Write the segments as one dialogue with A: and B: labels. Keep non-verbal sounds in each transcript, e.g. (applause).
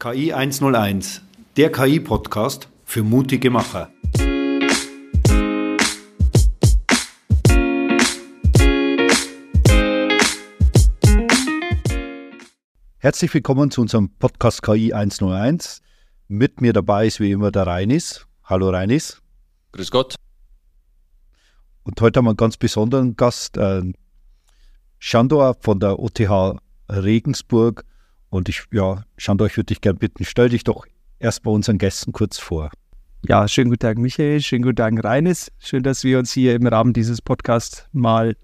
A: KI 101, der KI-Podcast für mutige Macher. Herzlich willkommen zu unserem Podcast KI 101. Mit mir dabei ist wie immer der Reinis. Hallo Reinis.
B: Grüß Gott.
A: Und heute haben wir einen ganz besonderen Gast, äh, Shandor von der OTH Regensburg. Und ich, ja, Shandor, ich würde dich gerne bitten, stell dich doch erst bei unseren Gästen kurz vor.
C: Ja, schönen guten Tag, Michael. Schönen guten Tag, Reines. Schön, dass wir uns hier im Rahmen dieses Podcasts mal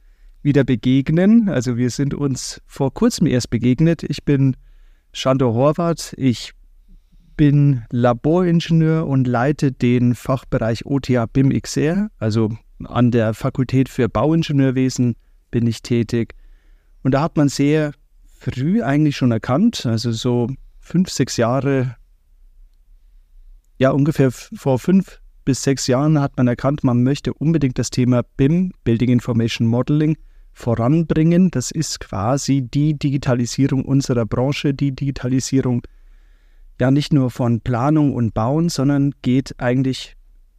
C: wieder begegnen. Also wir sind uns vor kurzem erst begegnet. Ich bin Shandor Horvath. Ich bin Laboringenieur und leite den Fachbereich OTA BIM XR. Also an der Fakultät für Bauingenieurwesen bin ich tätig. Und da hat man sehr früh eigentlich schon erkannt, also so fünf, sechs Jahre, ja ungefähr vor fünf bis sechs Jahren hat man erkannt, man möchte unbedingt das Thema BIM, Building Information Modeling, voranbringen. Das ist quasi die Digitalisierung unserer Branche, die Digitalisierung ja nicht nur von Planung und Bauen, sondern geht eigentlich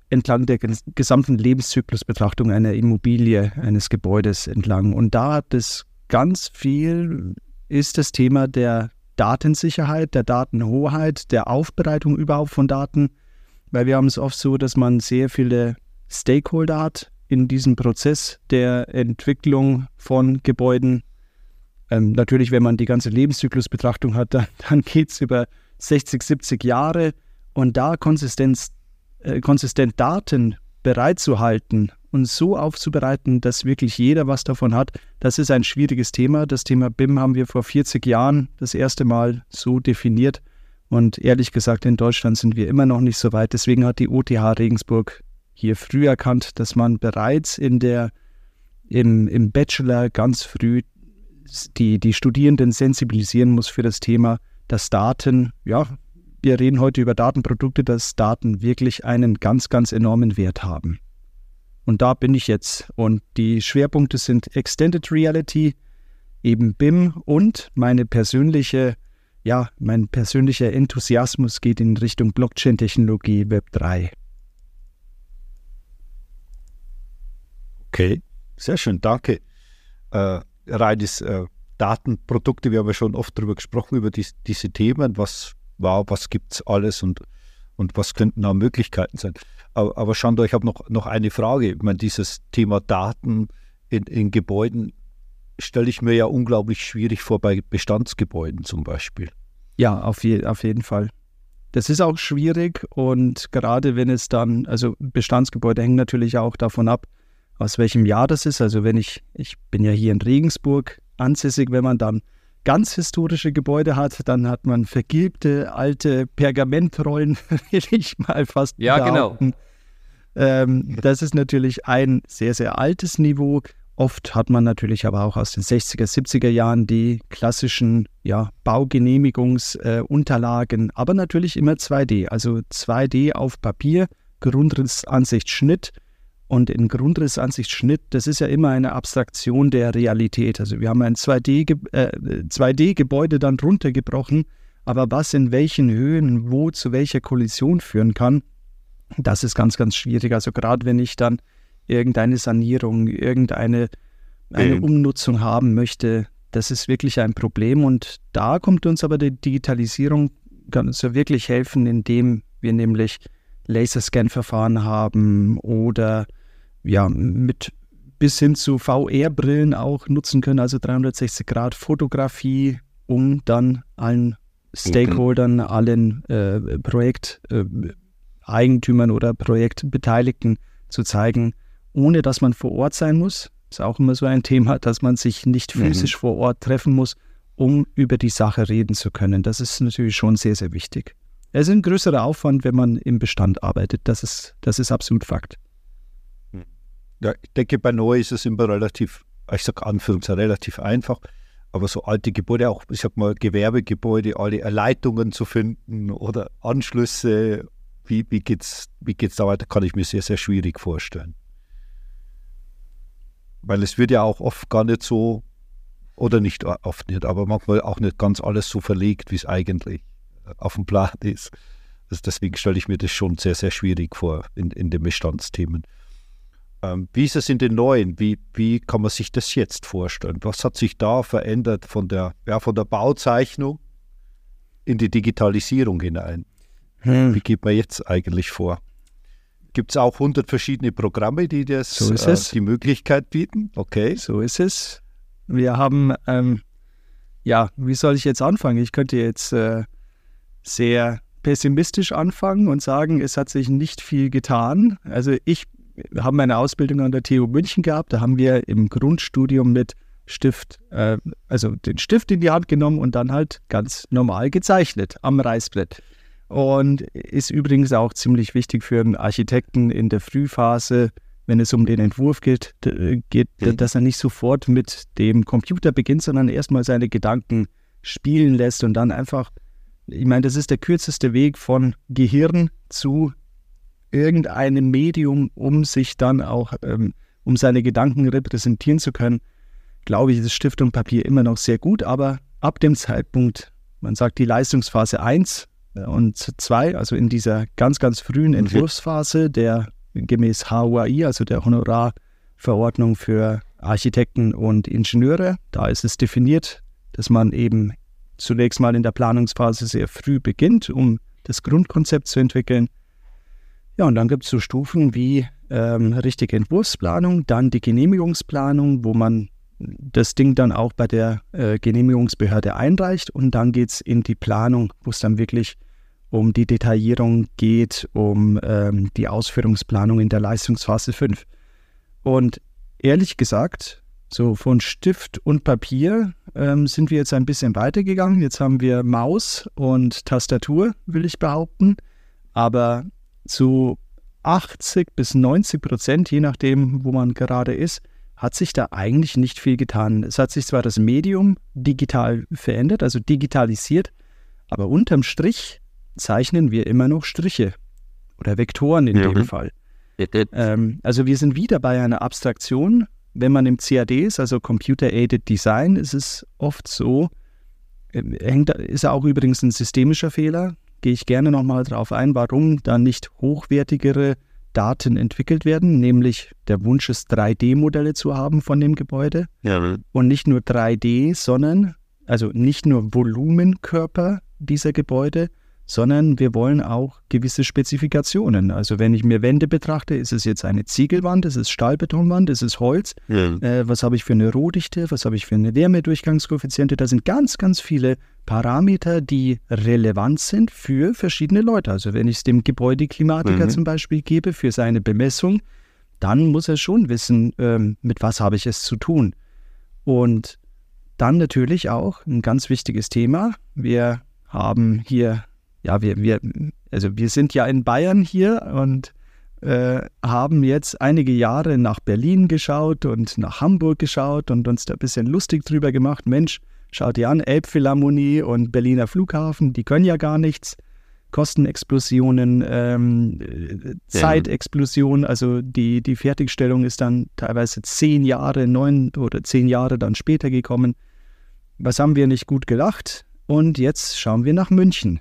C: entlang der gesamten Lebenszyklusbetrachtung einer Immobilie, eines Gebäudes entlang. Und da hat es ganz viel ist das Thema der Datensicherheit, der Datenhoheit, der Aufbereitung überhaupt von Daten, weil wir haben es oft so, dass man sehr viele Stakeholder hat in diesem Prozess der Entwicklung von Gebäuden. Ähm, natürlich, wenn man die ganze Lebenszyklusbetrachtung hat, dann, dann geht es über 60, 70 Jahre und da Konsistenz, äh, konsistent Daten bereitzuhalten und so aufzubereiten, dass wirklich jeder was davon hat, das ist ein schwieriges Thema. Das Thema BIM haben wir vor 40 Jahren das erste Mal so definiert. Und ehrlich gesagt, in Deutschland sind wir immer noch nicht so weit. Deswegen hat die OTH Regensburg hier früh erkannt, dass man bereits in der, im, im Bachelor ganz früh die, die Studierenden sensibilisieren muss für das Thema, dass Daten, ja, wir reden heute über Datenprodukte, dass Daten wirklich einen ganz, ganz enormen Wert haben. Und da bin ich jetzt. Und die Schwerpunkte sind Extended Reality, eben BIM und meine persönliche, ja, mein persönlicher Enthusiasmus geht in Richtung Blockchain-Technologie Web 3.
A: Okay, sehr schön, danke. Äh, reines äh, Datenprodukte, wir haben ja schon oft darüber gesprochen, über die, diese Themen, was war, was gibt es alles und und was könnten da Möglichkeiten sein. Aber, aber Schandor, ich habe noch, noch eine Frage. Ich meine, dieses Thema Daten in, in Gebäuden stelle ich mir ja unglaublich schwierig vor bei Bestandsgebäuden zum Beispiel.
C: Ja, auf, je, auf jeden Fall. Das ist auch schwierig und gerade wenn es dann, also Bestandsgebäude hängen natürlich auch davon ab, aus welchem Jahr das ist. Also wenn ich, ich bin ja hier in Regensburg ansässig, wenn man dann ganz historische Gebäude hat, dann hat man vergilbte alte Pergamentrollen, (laughs) will ich mal fast
B: Ja, genau. behaupten.
C: genau. Ähm, das ist natürlich ein sehr, sehr altes Niveau. Oft hat man natürlich aber auch aus den 60er, 70er Jahren die klassischen ja, Baugenehmigungsunterlagen, äh, aber natürlich immer 2D, also 2D auf Papier, Grundrissansicht, Schnitt und in Grundrissansicht Schnitt, das ist ja immer eine Abstraktion der Realität. Also wir haben ein 2D-Gebäude äh, dann runtergebrochen, aber was in welchen Höhen, wo zu welcher Kollision führen kann, das ist ganz, ganz schwierig. Also gerade wenn ich dann irgendeine Sanierung, irgendeine eine Umnutzung haben möchte, das ist wirklich ein Problem. Und da kommt uns aber die Digitalisierung, kann uns ja wirklich helfen, indem wir nämlich Laserscan-Verfahren haben oder ja, mit bis hin zu VR-Brillen auch nutzen können, also 360 Grad Fotografie, um dann allen Stakeholdern, allen äh, Projekteigentümern äh, oder Projektbeteiligten zu zeigen, ohne dass man vor Ort sein muss. Ist auch immer so ein Thema, dass man sich nicht mhm. physisch mhm. vor Ort treffen muss, um über die Sache reden zu können. Das ist natürlich schon sehr, sehr wichtig. Es ist ein größerer Aufwand, wenn man im Bestand arbeitet. Das ist, das ist absolut Fakt.
A: Ja, ich denke, bei neu ist es immer relativ, ich sage Anführungszeichen, relativ einfach. Aber so alte Gebäude, auch, ich sag mal, Gewerbegebäude, alle Erleitungen zu finden oder Anschlüsse, wie, wie geht es wie geht's da weiter, kann ich mir sehr, sehr schwierig vorstellen. Weil es wird ja auch oft gar nicht so, oder nicht oft nicht, aber manchmal auch nicht ganz alles so verlegt, wie es eigentlich auf dem Plan ist. Also deswegen stelle ich mir das schon sehr, sehr schwierig vor in, in den Bestandsthemen. Ähm, wie ist es in den neuen? Wie, wie kann man sich das jetzt vorstellen? Was hat sich da verändert von der, ja, von der Bauzeichnung in die Digitalisierung hinein? Hm. Wie geht man jetzt eigentlich vor? Gibt es auch 100 verschiedene Programme, die das
C: so
A: äh, die Möglichkeit bieten?
C: Okay. So ist es. Wir haben, ähm, ja, wie soll ich jetzt anfangen? Ich könnte jetzt äh, sehr pessimistisch anfangen und sagen, es hat sich nicht viel getan. Also ich habe meine Ausbildung an der TU München gehabt. Da haben wir im Grundstudium mit Stift, äh, also den Stift in die Hand genommen und dann halt ganz normal gezeichnet am Reißbrett. Und ist übrigens auch ziemlich wichtig für einen Architekten in der Frühphase, wenn es um den Entwurf geht, geht mhm. dass er nicht sofort mit dem Computer beginnt, sondern erstmal seine Gedanken spielen lässt und dann einfach, ich meine, das ist der kürzeste Weg von Gehirn zu irgendeinem Medium, um sich dann auch, ähm, um seine Gedanken repräsentieren zu können, glaube ich, ist Stift und Papier immer noch sehr gut, aber ab dem Zeitpunkt, man sagt die Leistungsphase 1 und 2, also in dieser ganz, ganz frühen mhm. Entwurfsphase der gemäß HUAI, also der Honorarverordnung für Architekten und Ingenieure, da ist es definiert, dass man eben zunächst mal in der Planungsphase sehr früh beginnt, um das Grundkonzept zu entwickeln ja, und dann gibt es so Stufen wie ähm, richtige Entwurfsplanung, dann die Genehmigungsplanung, wo man das Ding dann auch bei der äh, Genehmigungsbehörde einreicht und dann geht es in die Planung, wo es dann wirklich um die Detaillierung geht, um ähm, die Ausführungsplanung in der Leistungsphase 5. Und ehrlich gesagt, so von Stift und Papier ähm, sind wir jetzt ein bisschen weitergegangen. Jetzt haben wir Maus und Tastatur, will ich behaupten. Aber zu 80 bis 90 Prozent, je nachdem, wo man gerade ist, hat sich da eigentlich nicht viel getan. Es hat sich zwar das Medium digital verändert, also digitalisiert, aber unterm Strich zeichnen wir immer noch Striche oder Vektoren in ja. dem Fall. Ähm, also wir sind wieder bei einer Abstraktion. Wenn man im CAD ist, also Computer-Aided Design, ist es oft so, äh, hängt, ist auch übrigens ein systemischer Fehler gehe ich gerne nochmal darauf ein, warum da nicht hochwertigere Daten entwickelt werden, nämlich der Wunsch ist, 3D-Modelle zu haben von dem Gebäude. Ja. Und nicht nur 3D, sondern also nicht nur Volumenkörper dieser Gebäude, sondern wir wollen auch gewisse Spezifikationen. Also wenn ich mir Wände betrachte, ist es jetzt eine Ziegelwand, ist es Stahlbetonwand, ist es Holz, ja. äh, was habe ich für eine Rohdichte, was habe ich für eine Wärmedurchgangskoeffiziente, da sind ganz, ganz viele Parameter, die relevant sind für verschiedene Leute. Also wenn ich es dem Gebäudeklimatiker mhm. zum Beispiel gebe für seine Bemessung, dann muss er schon wissen, ähm, mit was habe ich es zu tun. Und dann natürlich auch ein ganz wichtiges Thema. Wir haben hier ja, wir, wir, also wir sind ja in Bayern hier und äh, haben jetzt einige Jahre nach Berlin geschaut und nach Hamburg geschaut und uns da ein bisschen lustig drüber gemacht. Mensch, schaut ihr an, Elbphilharmonie und Berliner Flughafen, die können ja gar nichts. Kostenexplosionen, ähm, Zeitexplosion, also die, die Fertigstellung ist dann teilweise zehn Jahre, neun oder zehn Jahre dann später gekommen. Was haben wir nicht gut gelacht? Und jetzt schauen wir nach München.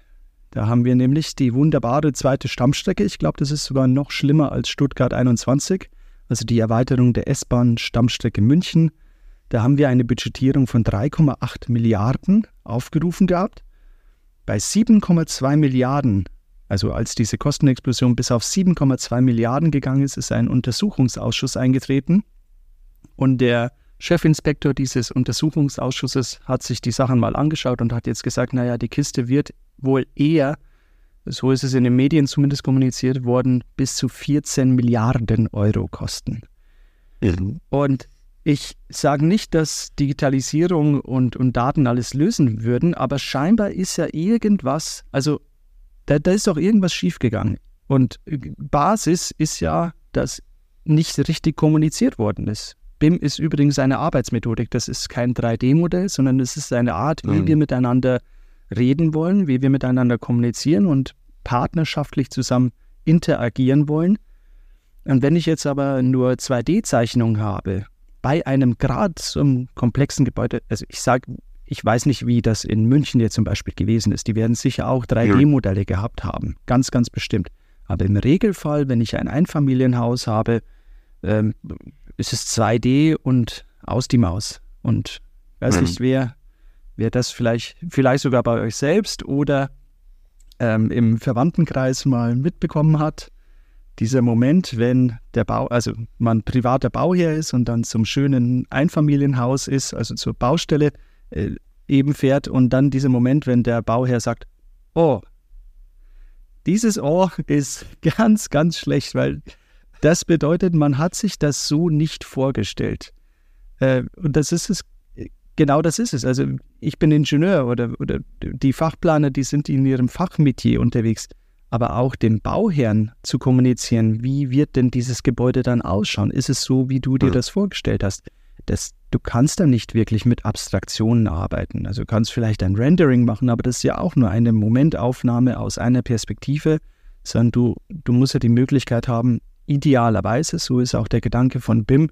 C: Da haben wir nämlich die wunderbare zweite Stammstrecke. Ich glaube, das ist sogar noch schlimmer als Stuttgart 21, also die Erweiterung der S-Bahn-Stammstrecke München. Da haben wir eine Budgetierung von 3,8 Milliarden aufgerufen gehabt. Bei 7,2 Milliarden, also als diese Kostenexplosion bis auf 7,2 Milliarden gegangen ist, ist ein Untersuchungsausschuss eingetreten. Und der Chefinspektor dieses Untersuchungsausschusses hat sich die Sachen mal angeschaut und hat jetzt gesagt, naja, die Kiste wird wohl eher, so ist es in den Medien zumindest kommuniziert worden, bis zu 14 Milliarden Euro kosten. Mhm. Und ich sage nicht, dass Digitalisierung und, und Daten alles lösen würden, aber scheinbar ist ja irgendwas, also da, da ist doch irgendwas schiefgegangen. Und Basis ist ja, dass nicht richtig kommuniziert worden ist. BIM ist übrigens eine Arbeitsmethodik. Das ist kein 3D-Modell, sondern es ist eine Art, wie mhm. wir miteinander reden wollen, wie wir miteinander kommunizieren und partnerschaftlich zusammen interagieren wollen. Und wenn ich jetzt aber nur 2D-Zeichnungen habe, bei einem Grad zum komplexen Gebäude, also ich sage, ich weiß nicht, wie das in München jetzt zum Beispiel gewesen ist. Die werden sicher auch 3D-Modelle gehabt haben. Ganz, ganz bestimmt. Aber im Regelfall, wenn ich ein Einfamilienhaus habe, ähm, ist es 2D und aus die Maus. Und weiß mhm. nicht, wer, wer das vielleicht, vielleicht sogar bei euch selbst oder ähm, im Verwandtenkreis mal mitbekommen hat. Dieser Moment, wenn der Bau, also man privater Bauherr ist und dann zum schönen Einfamilienhaus ist, also zur Baustelle äh, eben fährt und dann dieser Moment, wenn der Bauherr sagt, oh, dieses Oh ist (laughs) ganz, ganz schlecht, weil das bedeutet, man hat sich das so nicht vorgestellt. Äh, und das ist es, genau das ist es. Also ich bin Ingenieur oder, oder die Fachplaner, die sind in ihrem Fachmetier unterwegs. Aber auch dem Bauherrn zu kommunizieren, wie wird denn dieses Gebäude dann ausschauen? Ist es so, wie du dir das vorgestellt hast? Das, du kannst da nicht wirklich mit Abstraktionen arbeiten. Also du kannst vielleicht ein Rendering machen, aber das ist ja auch nur eine Momentaufnahme aus einer Perspektive, sondern du, du musst ja die Möglichkeit haben, idealerweise, so ist auch der Gedanke von BIM,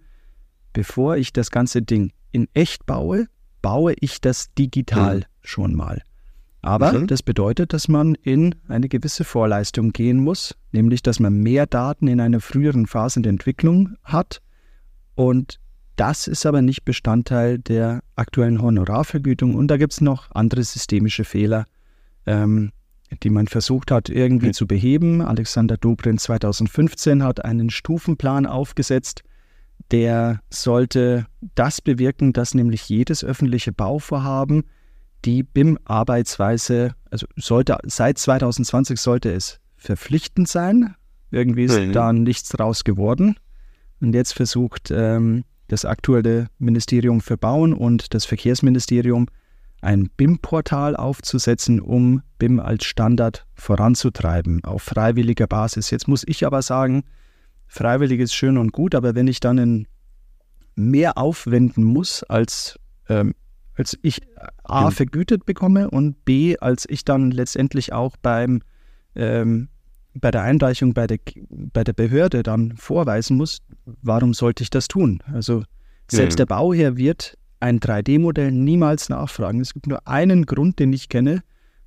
C: bevor ich das ganze Ding in echt baue, baue ich das digital mhm. schon mal. Aber mhm. das bedeutet, dass man in eine gewisse Vorleistung gehen muss, nämlich dass man mehr Daten in einer früheren Phase der Entwicklung hat. Und das ist aber nicht Bestandteil der aktuellen Honorarvergütung. Und da gibt es noch andere systemische Fehler, ähm, die man versucht hat irgendwie mhm. zu beheben. Alexander Dobrin 2015 hat einen Stufenplan aufgesetzt, der sollte das bewirken, dass nämlich jedes öffentliche Bauvorhaben die BIM-Arbeitsweise, also sollte seit 2020 sollte es verpflichtend sein. Irgendwie ist mhm. da nichts draus geworden. Und jetzt versucht ähm, das aktuelle Ministerium für Bauen und das Verkehrsministerium ein BIM-Portal aufzusetzen, um BIM als Standard voranzutreiben auf freiwilliger Basis. Jetzt muss ich aber sagen, freiwillig ist schön und gut, aber wenn ich dann in mehr aufwenden muss, als, ähm, als ich A vergütet bekomme und B, als ich dann letztendlich auch beim ähm, bei der Einreichung bei der, bei der Behörde dann vorweisen muss, warum sollte ich das tun? Also selbst mhm. der Bauherr wird ein 3D-Modell niemals nachfragen. Es gibt nur einen Grund, den ich kenne,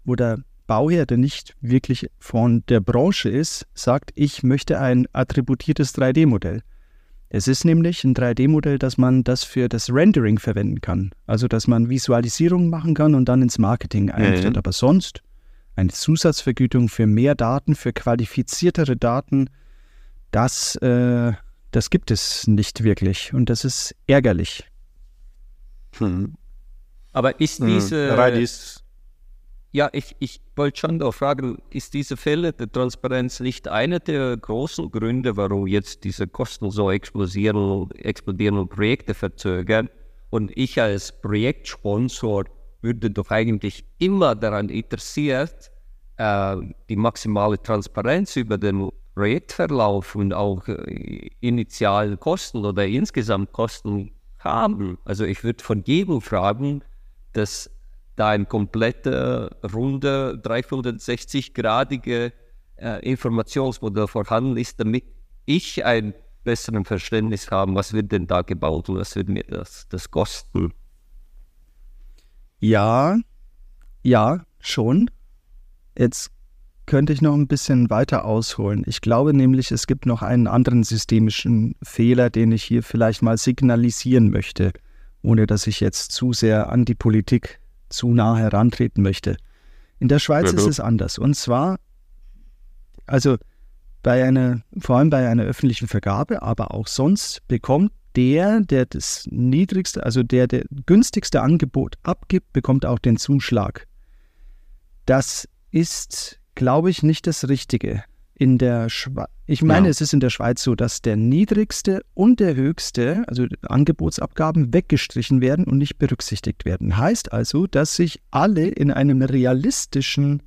C: wo der Bauherr, der nicht wirklich von der Branche ist, sagt, ich möchte ein attributiertes 3D-Modell. Es ist nämlich ein 3D-Modell, dass man das für das Rendering verwenden kann. Also, dass man Visualisierung machen kann und dann ins Marketing einführt. Ja, Aber sonst eine Zusatzvergütung für mehr Daten, für qualifiziertere Daten, das, äh, das gibt es nicht wirklich. Und das ist ärgerlich.
B: Hm. Aber ist hm. diese. Hm. Ja, ich, ich wollte schon noch fragen, ist diese Fälle der Transparenz nicht einer der großen Gründe, warum jetzt diese Kosten so explodieren, explodieren und Projekte verzögern? Und ich als Projektsponsor würde doch eigentlich immer daran interessiert, äh, die maximale Transparenz über den Projektverlauf und auch äh, initialen Kosten oder insgesamt Kosten haben. Also ich würde von jedem fragen, dass da ein kompletter, runde, 360-gradige äh, Informationsmodell vorhanden ist, damit ich ein besseres Verständnis habe, was wird denn da gebaut und was wird mir das, das kosten.
C: Ja, ja, schon. Jetzt könnte ich noch ein bisschen weiter ausholen. Ich glaube nämlich, es gibt noch einen anderen systemischen Fehler, den ich hier vielleicht mal signalisieren möchte, ohne dass ich jetzt zu sehr an die Politik zu nah herantreten möchte. In der Schweiz ja, ist es anders. Und zwar, also bei einer, vor allem bei einer öffentlichen Vergabe, aber auch sonst bekommt der, der das niedrigste, also der, der günstigste Angebot abgibt, bekommt auch den Zuschlag. Das ist, glaube ich, nicht das Richtige. In der Schweiz, ich meine, ja. es ist in der Schweiz so, dass der niedrigste und der höchste, also Angebotsabgaben, weggestrichen werden und nicht berücksichtigt werden. Heißt also, dass sich alle in einem realistischen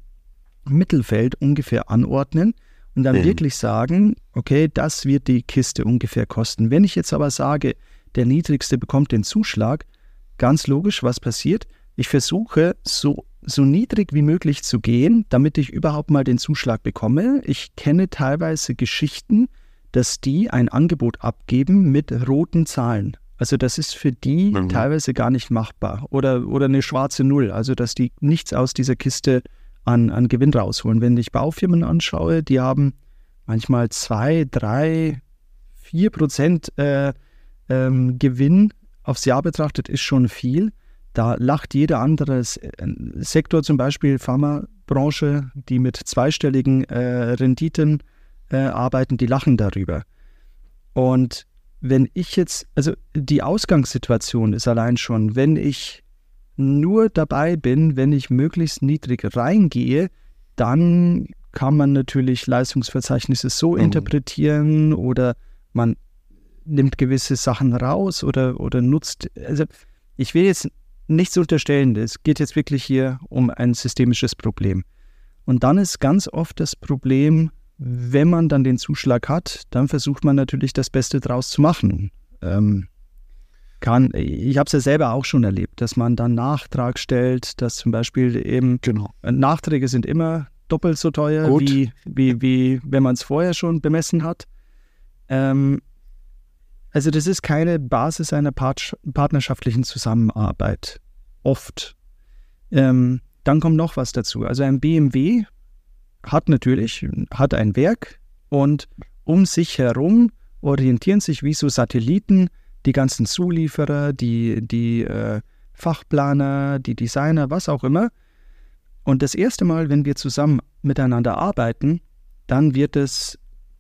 C: Mittelfeld ungefähr anordnen und dann mhm. wirklich sagen, okay, das wird die Kiste ungefähr kosten. Wenn ich jetzt aber sage, der niedrigste bekommt den Zuschlag, ganz logisch, was passiert? Ich versuche so so niedrig wie möglich zu gehen, damit ich überhaupt mal den Zuschlag bekomme. Ich kenne teilweise Geschichten, dass die ein Angebot abgeben mit roten Zahlen. Also das ist für die mhm. teilweise gar nicht machbar. Oder, oder eine schwarze Null, also dass die nichts aus dieser Kiste an, an Gewinn rausholen. Wenn ich Baufirmen anschaue, die haben manchmal zwei, drei, vier Prozent äh, ähm, Gewinn aufs Jahr betrachtet, ist schon viel. Da lacht jeder andere äh, Sektor, zum Beispiel Pharmabranche, die mit zweistelligen äh, Renditen äh, arbeiten, die lachen darüber. Und wenn ich jetzt, also die Ausgangssituation ist allein schon, wenn ich nur dabei bin, wenn ich möglichst niedrig reingehe, dann kann man natürlich Leistungsverzeichnisse so mhm. interpretieren oder man nimmt gewisse Sachen raus oder, oder nutzt. Also ich will jetzt nichts unterstellen, es geht jetzt wirklich hier um ein systemisches Problem. Und dann ist ganz oft das Problem, wenn man dann den Zuschlag hat, dann versucht man natürlich das Beste draus zu machen. Ähm, kann, ich habe es ja selber auch schon erlebt, dass man dann Nachtrag stellt, dass zum Beispiel eben genau. Nachträge sind immer doppelt so teuer, wie, wie, wie wenn man es vorher schon bemessen hat. Ähm, also das ist keine Basis einer part partnerschaftlichen Zusammenarbeit. Oft. Ähm, dann kommt noch was dazu. Also ein BMW hat natürlich hat ein Werk und um sich herum orientieren sich wie so Satelliten die ganzen Zulieferer, die, die äh, Fachplaner, die Designer, was auch immer. Und das erste Mal, wenn wir zusammen miteinander arbeiten, dann wird es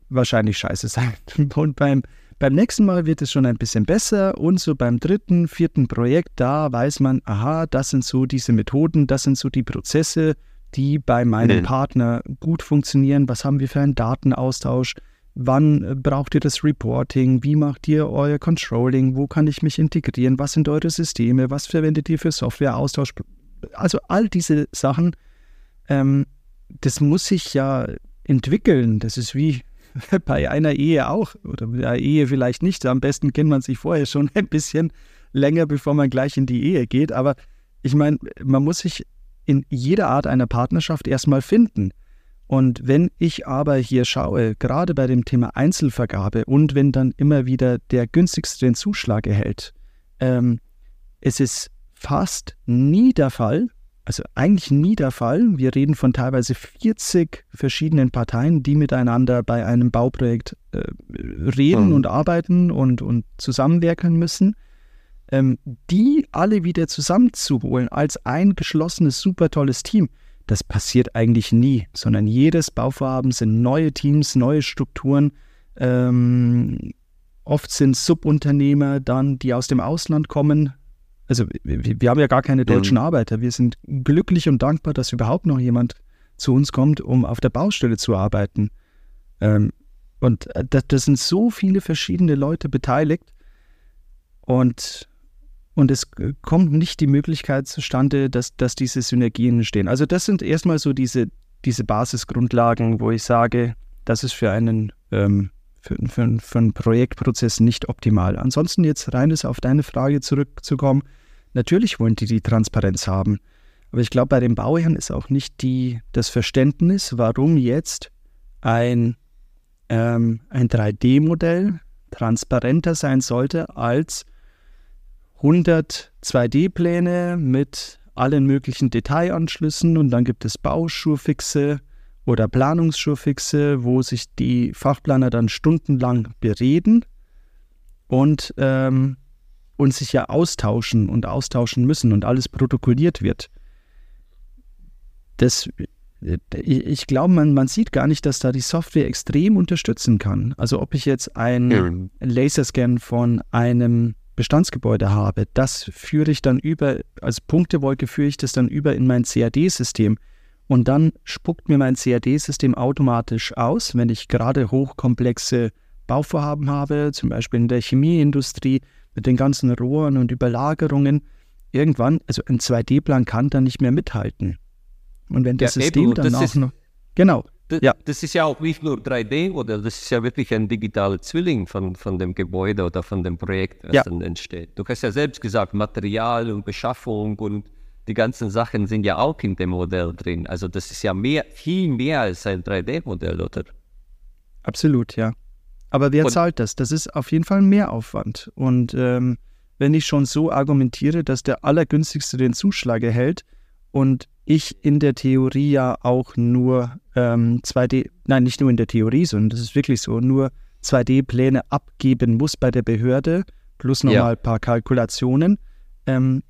C: wahrscheinlich scheiße (laughs) sein. Und beim, beim nächsten Mal wird es schon ein bisschen besser. Und so beim dritten, vierten Projekt, da weiß man, aha, das sind so diese Methoden, das sind so die Prozesse, die bei meinem mhm. Partner gut funktionieren. Was haben wir für einen Datenaustausch? Wann äh, braucht ihr das Reporting? Wie macht ihr euer Controlling? Wo kann ich mich integrieren? Was sind eure Systeme? Was verwendet ihr für Softwareaustausch? Also all diese Sachen, ähm, das muss sich ja entwickeln. Das ist wie (laughs) bei einer Ehe auch oder bei einer Ehe vielleicht nicht. Am besten kennt man sich vorher schon (laughs) ein bisschen länger, bevor man gleich in die Ehe geht. Aber ich meine, man muss sich in jeder Art einer Partnerschaft erstmal finden. Und wenn ich aber hier schaue, gerade bei dem Thema Einzelvergabe und wenn dann immer wieder der günstigste den Zuschlag erhält, ähm, es ist fast nie der Fall, also eigentlich nie der Fall. Wir reden von teilweise 40 verschiedenen Parteien, die miteinander bei einem Bauprojekt äh, reden mhm. und arbeiten und, und zusammenwirken müssen ähm, die alle wieder zusammenzuholen als ein geschlossenes, super tolles Team, das passiert eigentlich nie, sondern jedes Bauvorhaben sind neue Teams, neue Strukturen. Ähm, oft sind Subunternehmer dann, die aus dem Ausland kommen. Also wir, wir haben ja gar keine deutschen mhm. Arbeiter. Wir sind glücklich und dankbar, dass überhaupt noch jemand zu uns kommt, um auf der Baustelle zu arbeiten. Ähm, und äh, da, da sind so viele verschiedene Leute beteiligt. Und und es kommt nicht die Möglichkeit zustande, dass, dass diese Synergien entstehen. Also das sind erstmal so diese, diese Basisgrundlagen, wo ich sage, das ist für einen, ähm, für, für, für einen Projektprozess nicht optimal. Ansonsten jetzt reines auf deine Frage zurückzukommen, natürlich wollen die die Transparenz haben. Aber ich glaube, bei den Bauherren ist auch nicht die, das Verständnis, warum jetzt ein, ähm, ein 3D-Modell transparenter sein sollte als 100 2D-Pläne mit allen möglichen Detailanschlüssen und dann gibt es Bauschurfixe oder Planungsschurfixe, wo sich die Fachplaner dann stundenlang bereden und, ähm, und sich ja austauschen und austauschen müssen und alles protokolliert wird. Das, ich glaube, man, man sieht gar nicht, dass da die Software extrem unterstützen kann. Also ob ich jetzt einen Laserscan von einem Bestandsgebäude habe, das führe ich dann über, als Punktewolke führe ich das dann über in mein CAD-System. Und dann spuckt mir mein CAD-System automatisch aus, wenn ich gerade hochkomplexe Bauvorhaben habe, zum Beispiel in der Chemieindustrie mit den ganzen Rohren und Überlagerungen. Irgendwann, also ein 2D-Plan kann dann nicht mehr mithalten. Und wenn das ja, System dann auch noch. Genau.
B: Das, ja. das ist ja auch nicht nur 3D, oder das ist ja wirklich ein digitaler Zwilling von, von dem Gebäude oder von dem Projekt, was ja. dann entsteht. Du hast ja selbst gesagt, Material und Beschaffung und die ganzen Sachen sind ja auch in dem Modell drin. Also das ist ja mehr, viel mehr als ein 3D-Modell, oder?
C: Absolut, ja. Aber wer und, zahlt das? Das ist auf jeden Fall ein Mehraufwand. Und ähm, wenn ich schon so argumentiere, dass der Allergünstigste den Zuschlag erhält und ich in der Theorie ja auch nur ähm, 2D, nein, nicht nur in der Theorie, sondern das ist wirklich so, nur 2D-Pläne abgeben muss bei der Behörde, plus nochmal ja. ein paar Kalkulationen, ähm,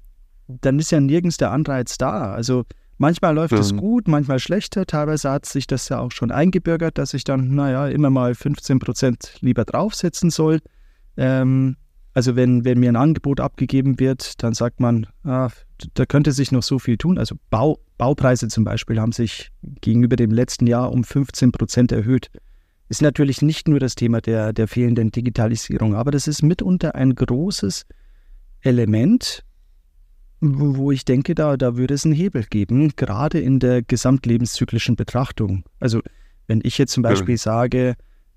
C: dann ist ja nirgends der Anreiz da. Also manchmal läuft mhm. es gut, manchmal schlechter. Teilweise hat sich das ja auch schon eingebürgert, dass ich dann, naja, immer mal 15 Prozent lieber draufsetzen soll. Ähm, also wenn, wenn mir ein Angebot abgegeben wird, dann sagt man, ah, da könnte sich noch so viel tun. Also Bau, Baupreise zum Beispiel haben sich gegenüber dem letzten Jahr um 15 Prozent erhöht. Ist natürlich nicht nur das Thema der, der fehlenden Digitalisierung, aber das ist mitunter ein großes Element, wo ich denke, da, da würde es einen Hebel geben, gerade in der gesamtlebenszyklischen Betrachtung. Also wenn ich jetzt zum Beispiel ja. sage,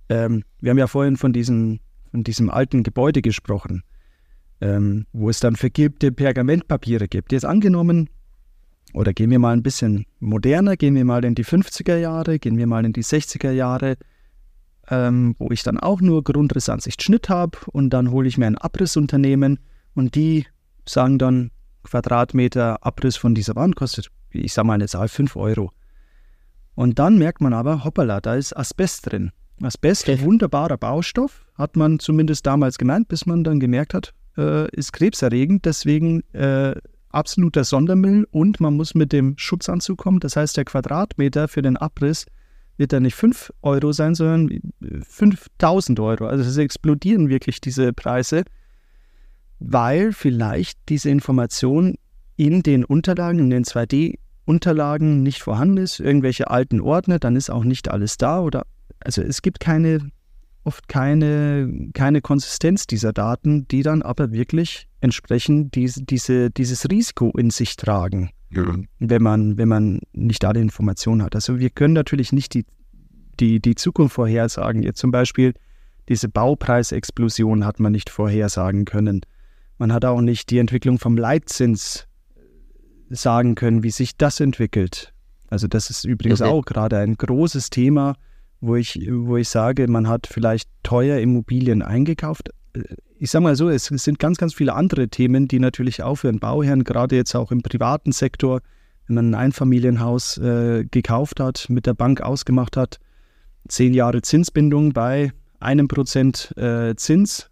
C: ähm, wir haben ja vorhin von, diesen, von diesem alten Gebäude gesprochen, ähm, wo es dann vergilbte Pergamentpapiere gibt. Jetzt angenommen, oder gehen wir mal ein bisschen moderner, gehen wir mal in die 50er Jahre, gehen wir mal in die 60er Jahre, ähm, wo ich dann auch nur Grundrissansicht Schnitt habe und dann hole ich mir ein Abrissunternehmen und die sagen dann, Quadratmeter Abriss von dieser Wand kostet, ich sage mal eine Zahl, 5 Euro. Und dann merkt man aber, hoppala, da ist Asbest drin. Asbest, okay. wunderbarer Baustoff, hat man zumindest damals gemeint, bis man dann gemerkt hat, äh, ist krebserregend, deswegen äh, absoluter Sondermüll und man muss mit dem Schutzanzug kommen. Das heißt, der Quadratmeter für den Abriss wird dann nicht 5 Euro sein, sondern 5000 Euro. Also es explodieren wirklich diese Preise weil vielleicht diese Information in den Unterlagen, in den 2D-Unterlagen nicht vorhanden ist, irgendwelche alten Ordner, dann ist auch nicht alles da oder also es gibt keine oft keine, keine Konsistenz dieser Daten, die dann aber wirklich entsprechend diese, diese, dieses Risiko in sich tragen, ja. wenn, man, wenn man nicht alle Informationen hat. Also wir können natürlich nicht die, die, die Zukunft vorhersagen. Jetzt zum Beispiel diese Baupreisexplosion hat man nicht vorhersagen können. Man hat auch nicht die Entwicklung vom Leitzins sagen können, wie sich das entwickelt. Also das ist übrigens okay. auch gerade ein großes Thema, wo ich, wo ich sage, man hat vielleicht teuer Immobilien eingekauft. Ich sage mal so, es sind ganz, ganz viele andere Themen, die natürlich auch für einen Bauherrn, gerade jetzt auch im privaten Sektor, wenn man ein Einfamilienhaus äh, gekauft hat, mit der Bank ausgemacht hat, zehn Jahre Zinsbindung bei einem Prozent äh, Zins,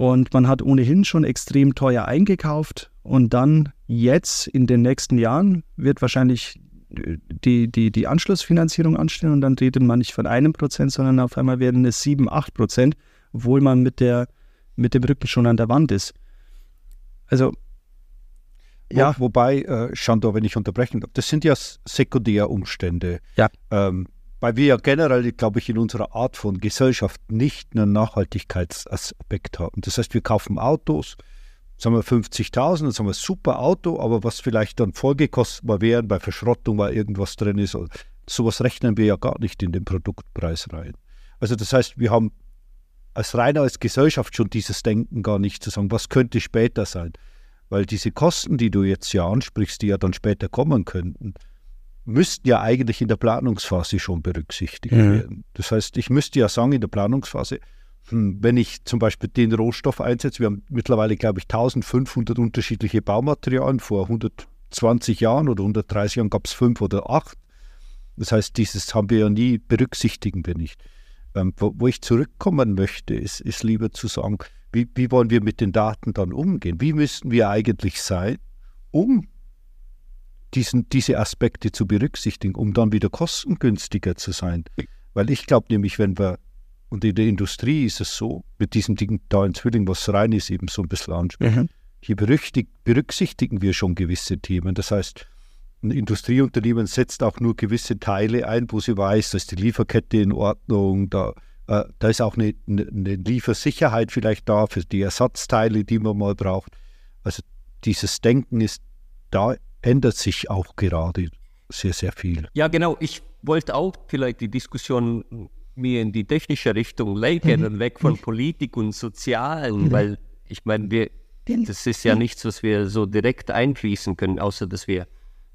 C: und man hat ohnehin schon extrem teuer eingekauft. Und dann jetzt in den nächsten Jahren wird wahrscheinlich äh, die, die, die Anschlussfinanzierung anstehen und dann redet man nicht von einem Prozent, sondern auf einmal werden es sieben, acht Prozent, obwohl man mit, der, mit dem Rücken schon an der Wand ist. Also
A: ja. Wo, wobei, äh, Chandor, wenn ich unterbrechen darf, das sind ja Sekundärumstände.
C: Ja.
A: Ähm, weil wir ja generell, glaube ich, in unserer Art von Gesellschaft nicht einen Nachhaltigkeitsaspekt haben. Das heißt, wir kaufen Autos, sagen wir 50.000, das haben wir ein super Auto, aber was vielleicht dann Folgekosten mal wären bei Verschrottung, weil irgendwas drin ist, sowas rechnen wir ja gar nicht in den Produktpreis rein. Also das heißt, wir haben als reiner als Gesellschaft schon dieses Denken gar nicht zu sagen, was könnte später sein. Weil diese Kosten, die du jetzt ja ansprichst, die ja dann später kommen könnten, müssten ja eigentlich in der Planungsphase schon berücksichtigt mhm. werden. Das heißt, ich müsste ja sagen, in der Planungsphase, hm, wenn ich zum Beispiel den Rohstoff einsetze, wir haben mittlerweile, glaube ich, 1500 unterschiedliche Baumaterialien. Vor 120 Jahren oder 130 Jahren gab es fünf oder acht. Das heißt, dieses haben wir ja nie, berücksichtigen wir nicht. Ähm, wo, wo, ich zurückkommen möchte, ist, ist lieber zu sagen, wie, wie wollen wir mit den Daten dann umgehen? Wie müssten wir eigentlich sein, um diesen, diese Aspekte zu berücksichtigen, um dann wieder kostengünstiger zu sein. Weil ich glaube nämlich, wenn wir, und in der Industrie ist es so, mit diesem digitalen Zwilling, was rein ist, eben so ein bisschen anspricht, mhm. hier berücksichtigen wir schon gewisse Themen. Das heißt, ein Industrieunternehmen setzt auch nur gewisse Teile ein, wo sie weiß, dass die Lieferkette in Ordnung, da, äh, da ist auch eine, eine Liefersicherheit vielleicht da für die Ersatzteile, die man mal braucht. Also dieses Denken ist da ändert sich auch gerade sehr, sehr viel.
B: Ja, genau. Ich wollte auch vielleicht die Diskussion mir in die technische Richtung lenken mhm. und weg von Politik und Sozialen, mhm. weil ich meine, wir, das ist ja nichts, was wir so direkt einfließen können, außer dass wir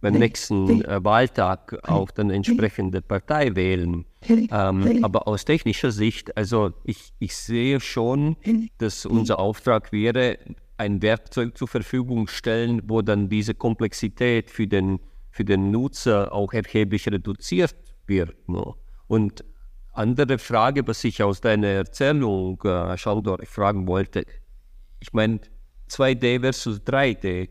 B: beim nächsten äh, Wahltag auch dann entsprechende Partei wählen. Ähm, aber aus technischer Sicht, also ich, ich sehe schon, dass unser Auftrag wäre, ein Werkzeug zur Verfügung stellen, wo dann diese Komplexität für den, für den Nutzer auch erheblich reduziert wird. Ne? Und andere Frage, was ich aus deiner Erzählung, äh, Schaldor, fragen wollte. Ich meine, 2D versus 3D.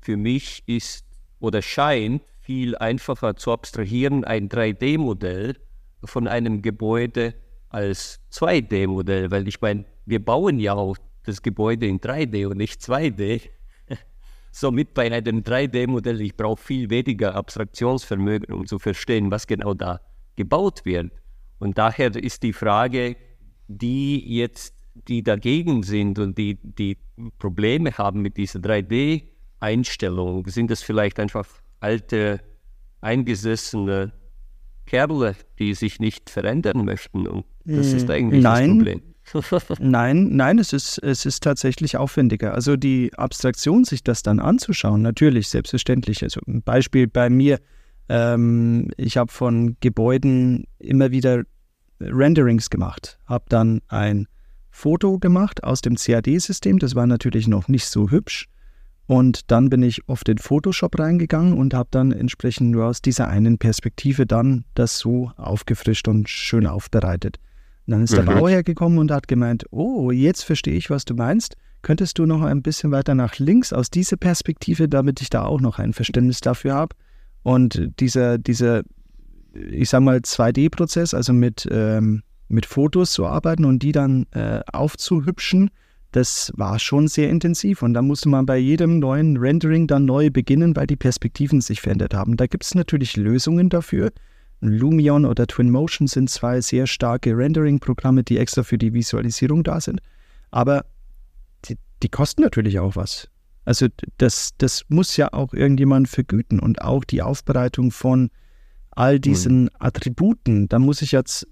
B: Für mich ist oder scheint viel einfacher zu abstrahieren ein 3D-Modell von einem Gebäude als 2D-Modell, weil ich meine, wir bauen ja auch das Gebäude in 3D und nicht 2D. (laughs) Somit bei einem 3D-Modell, ich brauche viel weniger Abstraktionsvermögen, um zu verstehen, was genau da gebaut wird. Und daher ist die Frage, die jetzt, die dagegen sind und die, die Probleme haben mit dieser 3D-Einstellung, sind das vielleicht einfach alte, eingesessene Kerle, die sich nicht verändern möchten. Und das ist hm, eigentlich
C: nein.
B: das Problem. (laughs)
C: nein, nein, es ist, es ist tatsächlich aufwendiger. Also die Abstraktion, sich das dann anzuschauen, natürlich, selbstverständlich. Also ein Beispiel bei mir, ähm, ich habe von Gebäuden immer wieder Renderings gemacht, habe dann ein Foto gemacht aus dem CAD-System, das war natürlich noch nicht so hübsch. Und dann bin ich auf den Photoshop reingegangen und habe dann entsprechend nur aus dieser einen Perspektive dann das so aufgefrischt und schön aufbereitet. Und dann ist mhm. der Bauherr gekommen und hat gemeint, oh, jetzt verstehe ich, was du meinst. Könntest du noch ein bisschen weiter nach links aus dieser Perspektive, damit ich da auch noch ein Verständnis dafür habe? Und dieser, dieser, ich sag mal, 2D-Prozess, also mit, ähm, mit Fotos zu arbeiten und die dann äh, aufzuhübschen, das war schon sehr intensiv. Und da musste man bei jedem neuen Rendering dann neu beginnen, weil die Perspektiven sich verändert haben. Da gibt es natürlich Lösungen dafür. Lumion oder Twinmotion sind zwei sehr starke Rendering-Programme, die extra für die Visualisierung da sind. Aber die, die kosten natürlich auch was. Also das, das muss ja auch irgendjemand vergüten und auch die Aufbereitung von all diesen mhm. Attributen. Da muss ich jetzt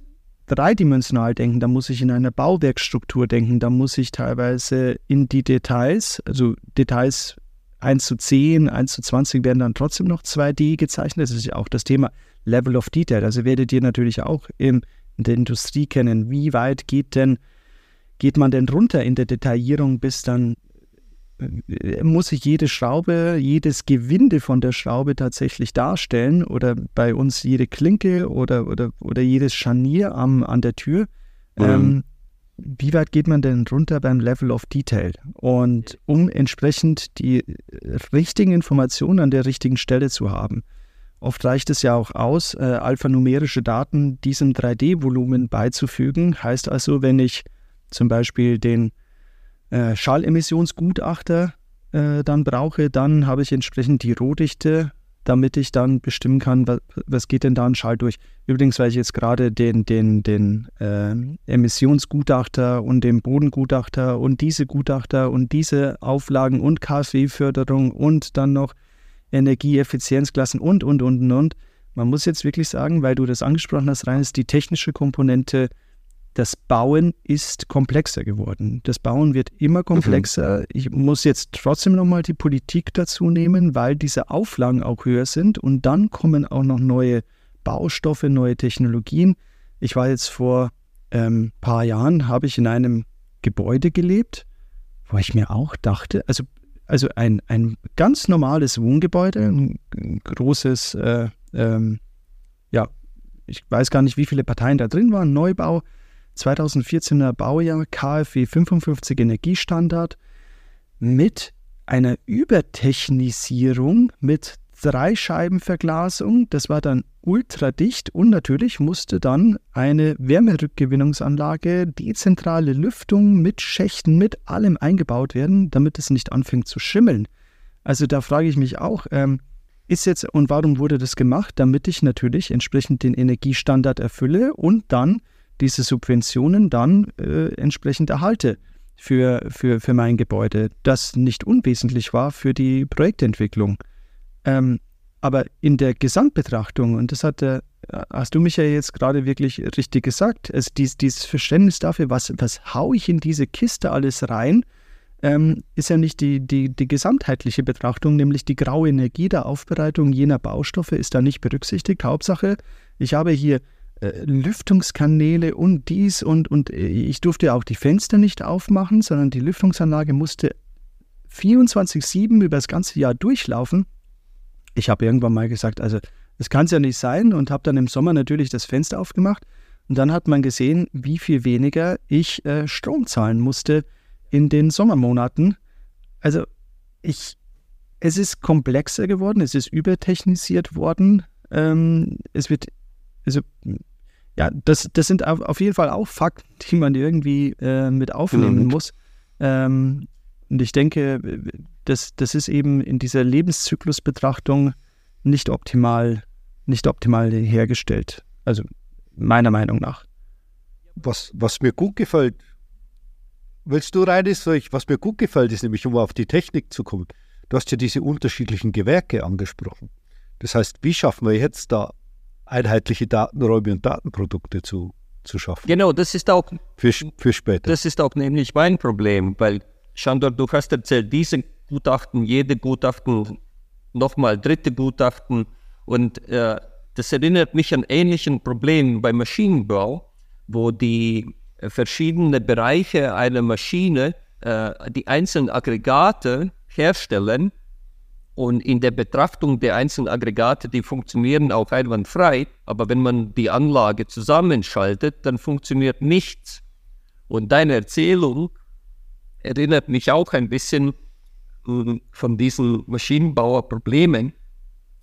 C: dreidimensional denken, da muss ich in einer Bauwerkstruktur denken, da muss ich teilweise in die Details, also Details 1 zu 10, 1 zu 20 werden dann trotzdem noch 2D gezeichnet. Das ist ja auch das Thema Level of Detail. Also werdet ihr natürlich auch in der Industrie kennen, wie weit geht denn, geht man denn runter in der Detaillierung, bis dann äh, muss ich jede Schraube, jedes Gewinde von der Schraube tatsächlich darstellen oder bei uns jede Klinke oder, oder, oder jedes Scharnier am, an der Tür. Mhm. Ähm, wie weit geht man denn runter beim Level of Detail? Und um entsprechend die richtigen Informationen an der richtigen Stelle zu haben. Oft reicht es ja auch aus, äh, alphanumerische Daten diesem 3D-Volumen beizufügen. Heißt also, wenn ich zum Beispiel den äh, Schallemissionsgutachter äh, dann brauche, dann habe ich entsprechend die Rohdichte, damit ich dann bestimmen kann, was, was geht denn da an Schall durch. Übrigens, weil ich jetzt gerade den, den, den äh, Emissionsgutachter und den Bodengutachter und diese Gutachter und diese Auflagen und KfW-Förderung und dann noch Energieeffizienzklassen und, und, und, und. Man muss jetzt wirklich sagen, weil du das angesprochen hast, rein ist die technische Komponente, das Bauen ist komplexer geworden. Das Bauen wird immer mhm. komplexer. Mhm. Ich muss jetzt trotzdem nochmal die Politik dazu nehmen, weil diese Auflagen auch höher sind und dann kommen auch noch neue Baustoffe, neue Technologien. Ich war jetzt vor ein ähm, paar Jahren, habe ich in einem Gebäude gelebt, wo ich mir auch dachte, also also ein, ein ganz normales Wohngebäude, ein großes, äh, ähm, ja, ich weiß gar nicht, wie viele Parteien da drin waren, Neubau, 2014er Baujahr, KfW 55 Energiestandard, mit einer Übertechnisierung, mit Dreischeibenverglasung. Das war dann ultradicht und natürlich musste dann eine Wärmerückgewinnungsanlage, dezentrale Lüftung mit Schächten, mit allem eingebaut werden, damit es nicht anfängt zu schimmeln. Also da frage ich mich auch, ähm, ist jetzt und warum wurde das gemacht? Damit ich natürlich entsprechend den Energiestandard erfülle und dann diese Subventionen dann äh, entsprechend erhalte für, für, für mein Gebäude, das nicht unwesentlich war für die Projektentwicklung. Ähm, aber in der Gesamtbetrachtung, und das hat der, hast du mich ja jetzt gerade wirklich richtig gesagt, also dies, dieses Verständnis dafür, was, was haue ich in diese Kiste alles rein, ähm, ist ja nicht die, die, die gesamtheitliche Betrachtung, nämlich die graue Energie der Aufbereitung jener Baustoffe ist da nicht berücksichtigt. Hauptsache, ich habe hier Lüftungskanäle und dies und, und äh, ich durfte auch die Fenster nicht aufmachen, sondern die Lüftungsanlage musste 24-7 über das ganze Jahr durchlaufen. Ich habe irgendwann mal gesagt, also das kann es ja nicht sein und habe dann im Sommer natürlich das Fenster aufgemacht und dann hat man gesehen, wie viel weniger ich äh, Strom zahlen musste in den Sommermonaten. Also ich, es ist komplexer geworden, es ist übertechnisiert worden. Ähm, es wird, also ja, das, das sind auf jeden Fall auch Fakten, die man irgendwie äh, mit aufnehmen mhm. muss. Ähm, und ich denke, das, das ist eben in dieser Lebenszyklusbetrachtung nicht optimal, nicht optimal hergestellt. Also meiner Meinung nach.
A: Was, was mir gut gefällt, willst du rein, ist, was mir gut gefällt, ist nämlich, um auf die Technik zu kommen. Du hast ja diese unterschiedlichen Gewerke angesprochen. Das heißt, wie schaffen wir jetzt da einheitliche Datenräume und Datenprodukte zu, zu schaffen?
B: Genau, das ist auch
A: für, für später.
B: Das ist auch nämlich mein Problem, weil Chandor, du hast erzählt, diese Gutachten, jede Gutachten, nochmal dritte Gutachten und äh, das erinnert mich an ähnlichen Problemen beim Maschinenbau, wo die äh, verschiedenen Bereiche einer Maschine äh, die einzelnen Aggregate herstellen und in der Betrachtung der einzelnen Aggregate, die funktionieren auch einwandfrei, aber wenn man die Anlage zusammenschaltet, dann funktioniert nichts. Und deine Erzählung erinnert mich auch ein bisschen äh, von diesen Maschinenbauerproblemen,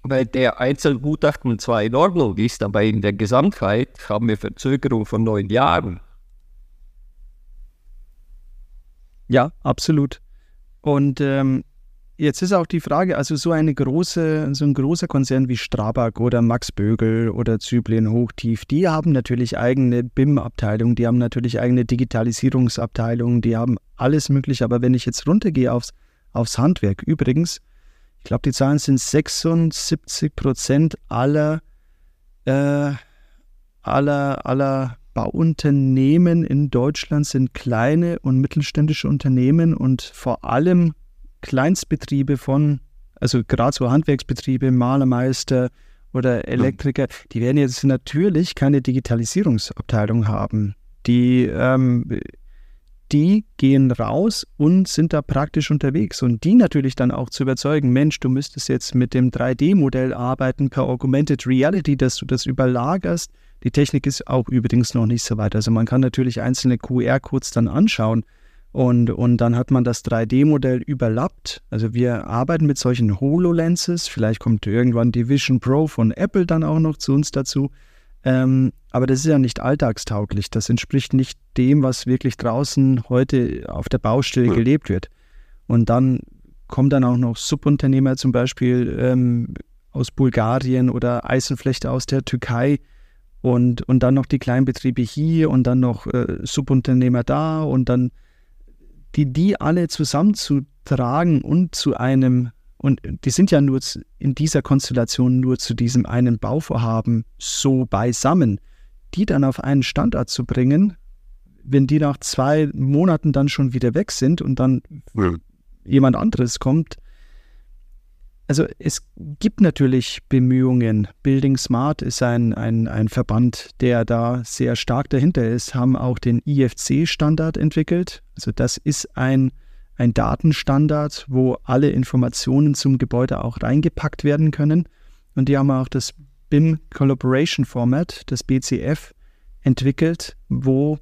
B: weil der Einzelgutachten zwar in Ordnung ist, aber in der Gesamtheit haben wir Verzögerung von neun Jahren.
C: Ja, absolut. Und ähm, jetzt ist auch die Frage, also so eine große, so ein großer Konzern wie Strabag oder Max Bögel oder Zyplin Hochtief, die haben natürlich eigene BIM-Abteilungen, die haben natürlich eigene Digitalisierungsabteilungen, die haben alles mögliche. Aber wenn ich jetzt runtergehe aufs, aufs Handwerk, übrigens, ich glaube, die Zahlen sind 76 Prozent aller, äh, aller, aller Bauunternehmen in Deutschland sind kleine und mittelständische Unternehmen und vor allem Kleinstbetriebe von, also gerade so Handwerksbetriebe, Malermeister oder Elektriker, die werden jetzt natürlich keine Digitalisierungsabteilung haben. Die ähm, die gehen raus und sind da praktisch unterwegs. Und die natürlich dann auch zu überzeugen, Mensch, du müsstest jetzt mit dem 3D-Modell arbeiten per Augmented Reality, dass du das überlagerst. Die Technik ist auch übrigens noch nicht so weit. Also man kann natürlich einzelne QR-Codes dann anschauen und, und dann hat man das 3D-Modell überlappt. Also wir arbeiten mit solchen HoloLenses. Vielleicht kommt irgendwann die Vision Pro von Apple dann auch noch zu uns dazu. Ähm, aber das ist ja nicht alltagstauglich. Das entspricht nicht dem, was wirklich draußen heute auf der Baustelle ja. gelebt wird. Und dann kommen dann auch noch Subunternehmer zum Beispiel ähm, aus Bulgarien oder Eisenflechte aus der Türkei und, und dann noch die Kleinbetriebe hier und dann noch äh, Subunternehmer da und dann die, die alle zusammenzutragen und zu einem und die sind ja nur in dieser Konstellation nur zu diesem einen Bauvorhaben so beisammen. Die dann auf einen Standort zu bringen, wenn die nach zwei Monaten dann schon wieder weg sind und dann ja. jemand anderes kommt. Also es gibt natürlich Bemühungen. Building Smart ist ein, ein, ein Verband, der da sehr stark dahinter ist, haben auch den IFC-Standard entwickelt. Also das ist ein ein Datenstandard, wo alle Informationen zum Gebäude auch reingepackt werden können. Und die haben auch das BIM Collaboration Format, das BCF, entwickelt, wo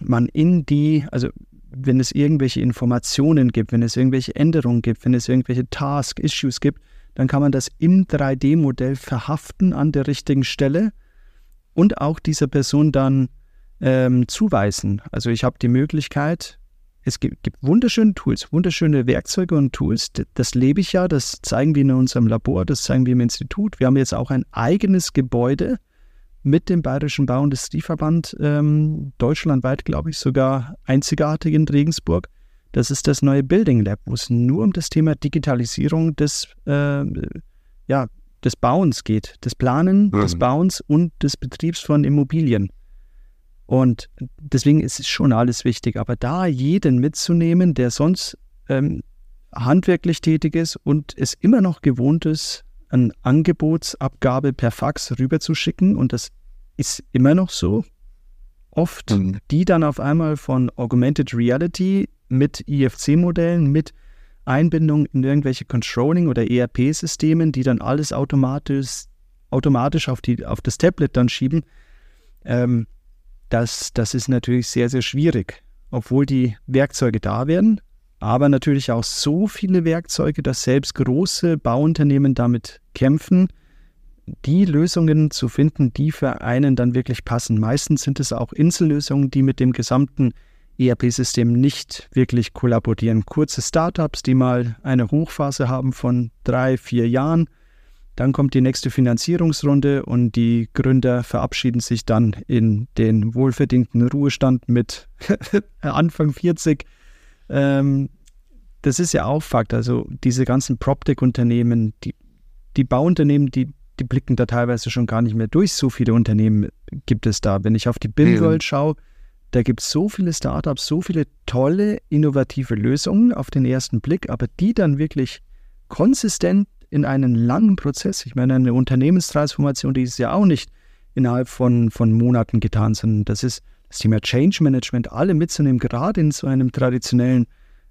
C: man in die, also wenn es irgendwelche Informationen gibt, wenn es irgendwelche Änderungen gibt, wenn es irgendwelche Task, Issues gibt, dann kann man das im 3D-Modell verhaften an der richtigen Stelle und auch dieser Person dann ähm, zuweisen. Also ich habe die Möglichkeit, es gibt, gibt, wunderschöne Tools, wunderschöne Werkzeuge und Tools. Das lebe ich ja, das zeigen wir in unserem Labor, das zeigen wir im Institut. Wir haben jetzt auch ein eigenes Gebäude mit dem Bayerischen Bauindustrieverband, ähm, deutschlandweit, glaube ich, sogar einzigartig in Regensburg. Das ist das neue Building Lab, wo es nur um das Thema Digitalisierung des, äh, ja, des Bauens geht, des Planen, mhm. des Bauens und des Betriebs von Immobilien. Und deswegen ist es schon alles wichtig. Aber da jeden mitzunehmen, der sonst ähm, handwerklich tätig ist und es immer noch gewohnt ist, eine Angebotsabgabe per Fax rüberzuschicken, und das ist immer noch so, oft, mhm. die dann auf einmal von Augmented Reality mit IFC-Modellen, mit Einbindung in irgendwelche Controlling- oder ERP-Systemen, die dann alles automatisch, automatisch auf, die, auf das Tablet dann schieben, ähm, das, das ist natürlich sehr, sehr schwierig, obwohl die Werkzeuge da wären, aber natürlich auch so viele Werkzeuge, dass selbst große Bauunternehmen damit kämpfen, die Lösungen zu finden, die für einen dann wirklich passen. Meistens sind es auch Insellösungen, die mit dem gesamten ERP-System nicht wirklich kollaborieren. Kurze Startups, die mal eine Hochphase haben von drei, vier Jahren. Dann kommt die nächste Finanzierungsrunde und die Gründer verabschieden sich dann in den wohlverdienten Ruhestand mit (laughs) Anfang 40. Ähm, das ist ja auch Fakt. Also diese ganzen PropTech-Unternehmen, die, die Bauunternehmen, die, die blicken da teilweise schon gar nicht mehr durch. So viele Unternehmen gibt es da. Wenn ich auf die BIM-World schaue, da gibt es so viele Startups, so viele tolle, innovative Lösungen auf den ersten Blick, aber die dann wirklich konsistent in einen langen Prozess, ich meine, eine Unternehmenstransformation, die ist ja auch nicht innerhalb von, von Monaten getan, sondern das ist das Thema Change Management, alle mitzunehmen, gerade in so einem traditionellen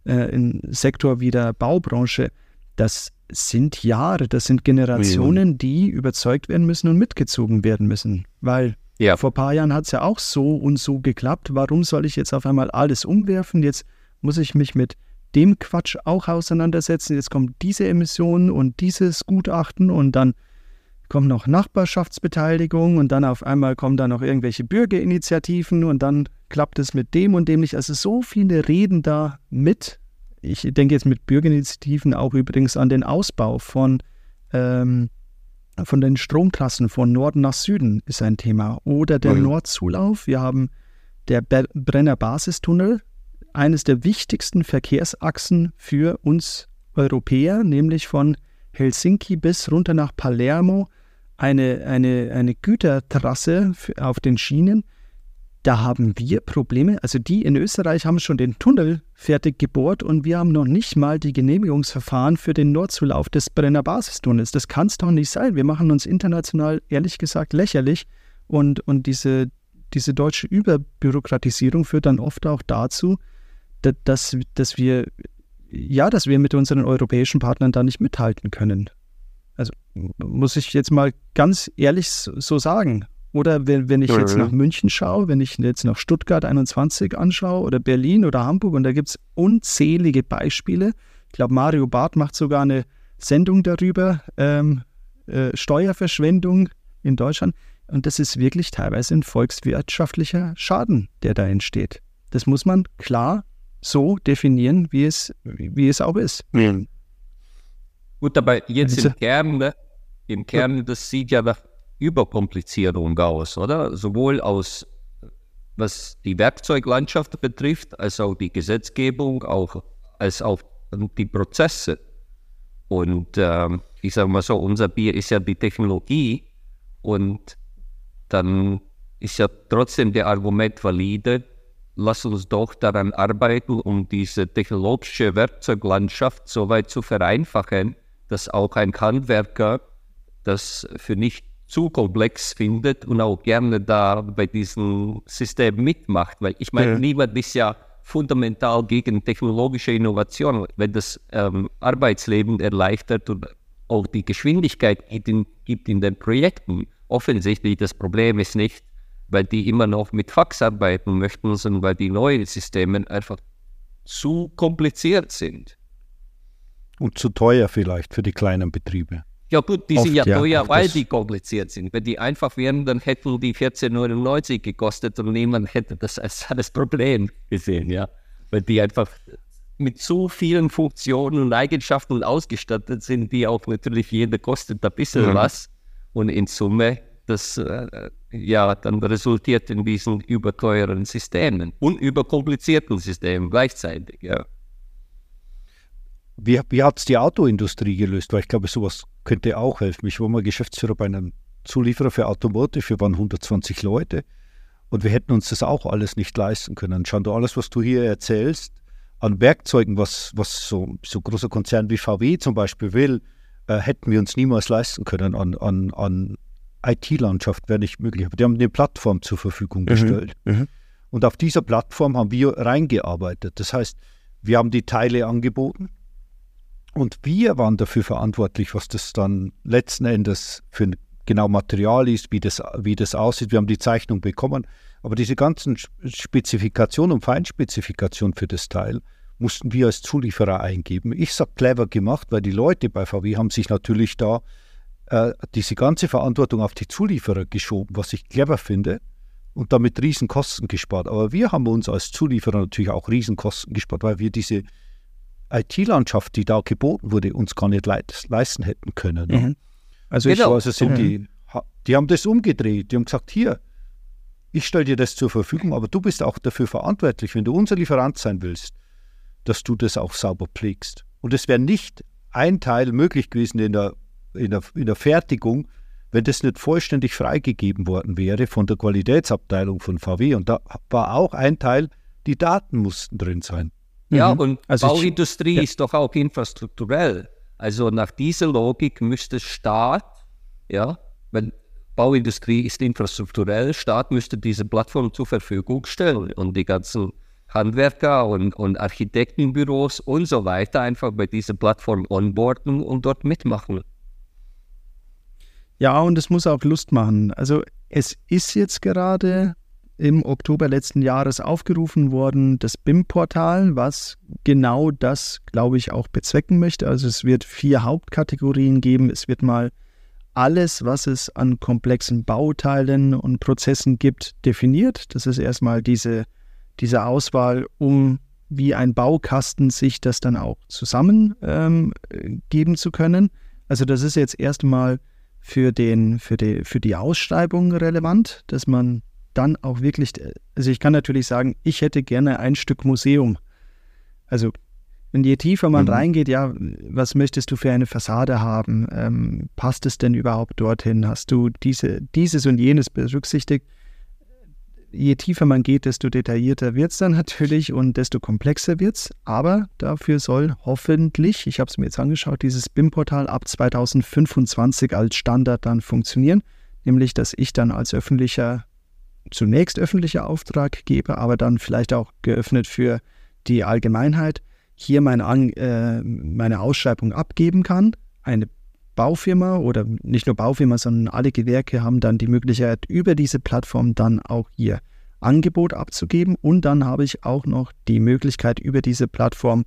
C: äh, Sektor wie der Baubranche. Das sind Jahre, das sind Generationen, die überzeugt werden müssen und mitgezogen werden müssen. Weil ja. vor ein paar Jahren hat es ja auch so und so geklappt. Warum soll ich jetzt auf einmal alles umwerfen? Jetzt muss ich mich mit dem Quatsch auch auseinandersetzen. Jetzt kommt diese Emission und dieses Gutachten und dann kommt noch Nachbarschaftsbeteiligung und dann auf einmal kommen da noch irgendwelche Bürgerinitiativen und dann klappt es mit dem und dem nicht. Also so viele reden da mit ich denke jetzt mit Bürgerinitiativen auch übrigens an den Ausbau von, ähm, von den Stromtrassen von Norden nach Süden ist ein Thema. Oder der mhm. Nordzulauf. Wir haben der Be Brenner Basistunnel, eines der wichtigsten Verkehrsachsen für uns Europäer, nämlich von Helsinki bis runter nach Palermo, eine, eine, eine Gütertrasse auf den Schienen, da haben wir Probleme. Also die in Österreich haben schon den Tunnel fertig gebohrt und wir haben noch nicht mal die Genehmigungsverfahren für den Nordzulauf des Brenner Basistunnels. Das kann es doch nicht sein. Wir machen uns international ehrlich gesagt lächerlich und, und diese, diese deutsche Überbürokratisierung führt dann oft auch dazu, dass, dass wir ja, dass wir mit unseren europäischen Partnern da nicht mithalten können. Also muss ich jetzt mal ganz ehrlich so sagen. Oder wenn, wenn ich jetzt nach München schaue, wenn ich jetzt nach Stuttgart 21 anschaue oder Berlin oder Hamburg und da gibt es unzählige Beispiele. Ich glaube, Mario Barth macht sogar eine Sendung darüber, ähm, äh, Steuerverschwendung in Deutschland. Und das ist wirklich teilweise ein volkswirtschaftlicher Schaden, der da entsteht. Das muss man klar so definieren, wie es, wie es auch ist. Mhm.
B: Gut, aber jetzt im Kern, im Kern, das sieht ja nach Überkomplizierung aus, oder? Sowohl aus, was die Werkzeuglandschaft betrifft, als auch die Gesetzgebung, auch, als auch die Prozesse. Und ähm, ich sage mal so, unser Bier ist ja die Technologie und dann ist ja trotzdem der Argument valide, lass uns doch daran arbeiten, um diese technologische Werkzeuglandschaft so weit zu vereinfachen, dass auch ein Handwerker das für nicht zu komplex findet und auch gerne da bei diesem System mitmacht. Weil ich meine, ja. niemand ist ja fundamental gegen technologische Innovation, wenn das ähm, Arbeitsleben erleichtert und auch die Geschwindigkeit gibt in, gibt in den Projekten. Offensichtlich das Problem ist nicht, weil die immer noch mit Fax arbeiten möchten, sondern weil die neuen Systeme einfach zu kompliziert sind.
A: Und zu teuer vielleicht für die kleinen Betriebe.
B: Ja gut, die Oft, sind ja teuer, weil die kompliziert sind. Wenn die einfach wären, dann hätten die 14,99 gekostet und niemand hätte das als (laughs) das Problem gesehen, ja. Weil die einfach mit so vielen Funktionen und Eigenschaften ausgestattet sind, die auch natürlich jeder kostet ein bisschen mhm. was. Und in Summe, das äh, ja dann resultiert in diesen überteuren Systemen und überkomplizierten Systemen gleichzeitig, ja.
A: Wie, wie hat es die Autoindustrie gelöst? Weil ich glaube, sowas könnte auch helfen. Ich war mal Geschäftsführer bei einem Zulieferer für Automotive, wir waren 120 Leute. Und wir hätten uns das auch alles nicht leisten können. Schau, alles, was du hier erzählst, an Werkzeugen, was, was so, so große Konzerne wie VW zum Beispiel will, äh, hätten wir uns niemals leisten können an, an, an IT-Landschaft, wäre nicht möglich. Aber die haben eine Plattform zur Verfügung mhm, gestellt. Mhm, und auf dieser Plattform haben wir reingearbeitet. Das heißt, wir haben die Teile angeboten und wir waren dafür verantwortlich, was das dann letzten Endes für ein genau Material ist, wie das, wie das aussieht. Wir haben die Zeichnung bekommen, aber diese ganzen Spezifikationen und Feinspezifikationen für das Teil mussten wir als Zulieferer eingeben. Ich sage clever gemacht, weil die Leute bei VW haben sich natürlich da äh, diese ganze Verantwortung auf die Zulieferer geschoben, was ich clever finde und damit Riesenkosten gespart. Aber wir haben uns als Zulieferer natürlich auch Riesenkosten gespart, weil wir diese IT-Landschaft, die da geboten wurde, uns gar nicht leisten hätten können. Ne? Mhm. Also, genau. ich, also sind mhm. die, die haben das umgedreht. Die haben gesagt, hier, ich stelle dir das zur Verfügung, aber du bist auch dafür verantwortlich, wenn du unser Lieferant sein willst, dass du das auch sauber pflegst. Und es wäre nicht ein Teil möglich gewesen in der, in, der, in der Fertigung, wenn das nicht vollständig freigegeben worden wäre von der Qualitätsabteilung von VW. Und da war auch ein Teil, die Daten mussten drin sein.
B: Ja, mhm. und also Bauindustrie ich, ja. ist doch auch infrastrukturell. Also nach dieser Logik müsste Staat, ja, wenn Bauindustrie ist infrastrukturell, Staat müsste diese Plattform zur Verfügung stellen und die ganzen Handwerker und, und Architektenbüros und so weiter einfach bei dieser Plattform onboarden und dort mitmachen.
C: Ja, und es muss auch Lust machen. Also es ist jetzt gerade im Oktober letzten Jahres aufgerufen worden, das BIM-Portal, was genau das, glaube ich, auch bezwecken möchte. Also es wird vier Hauptkategorien geben. Es wird mal alles, was es an komplexen Bauteilen und Prozessen gibt, definiert. Das ist erstmal diese, diese Auswahl, um wie ein Baukasten sich das dann auch zusammengeben ähm, zu können. Also das ist jetzt erstmal für, den, für, die, für die Ausschreibung relevant, dass man dann auch wirklich, also ich kann natürlich sagen, ich hätte gerne ein Stück Museum. Also wenn je tiefer man mhm. reingeht, ja, was möchtest du für eine Fassade haben? Ähm, passt es denn überhaupt dorthin? Hast du diese, dieses und jenes berücksichtigt? je tiefer man geht, desto detaillierter wird es dann natürlich und desto komplexer wird es. Aber dafür soll hoffentlich, ich habe es mir jetzt angeschaut, dieses BIM-Portal ab 2025 als Standard dann funktionieren. Nämlich, dass ich dann als öffentlicher, zunächst öffentlicher Auftraggeber, aber dann vielleicht auch geöffnet für die Allgemeinheit, hier meine, äh, meine Ausschreibung abgeben kann. Eine Baufirma oder nicht nur Baufirma, sondern alle Gewerke haben dann die Möglichkeit, über diese Plattform dann auch ihr Angebot abzugeben. Und dann habe ich auch noch die Möglichkeit, über diese Plattform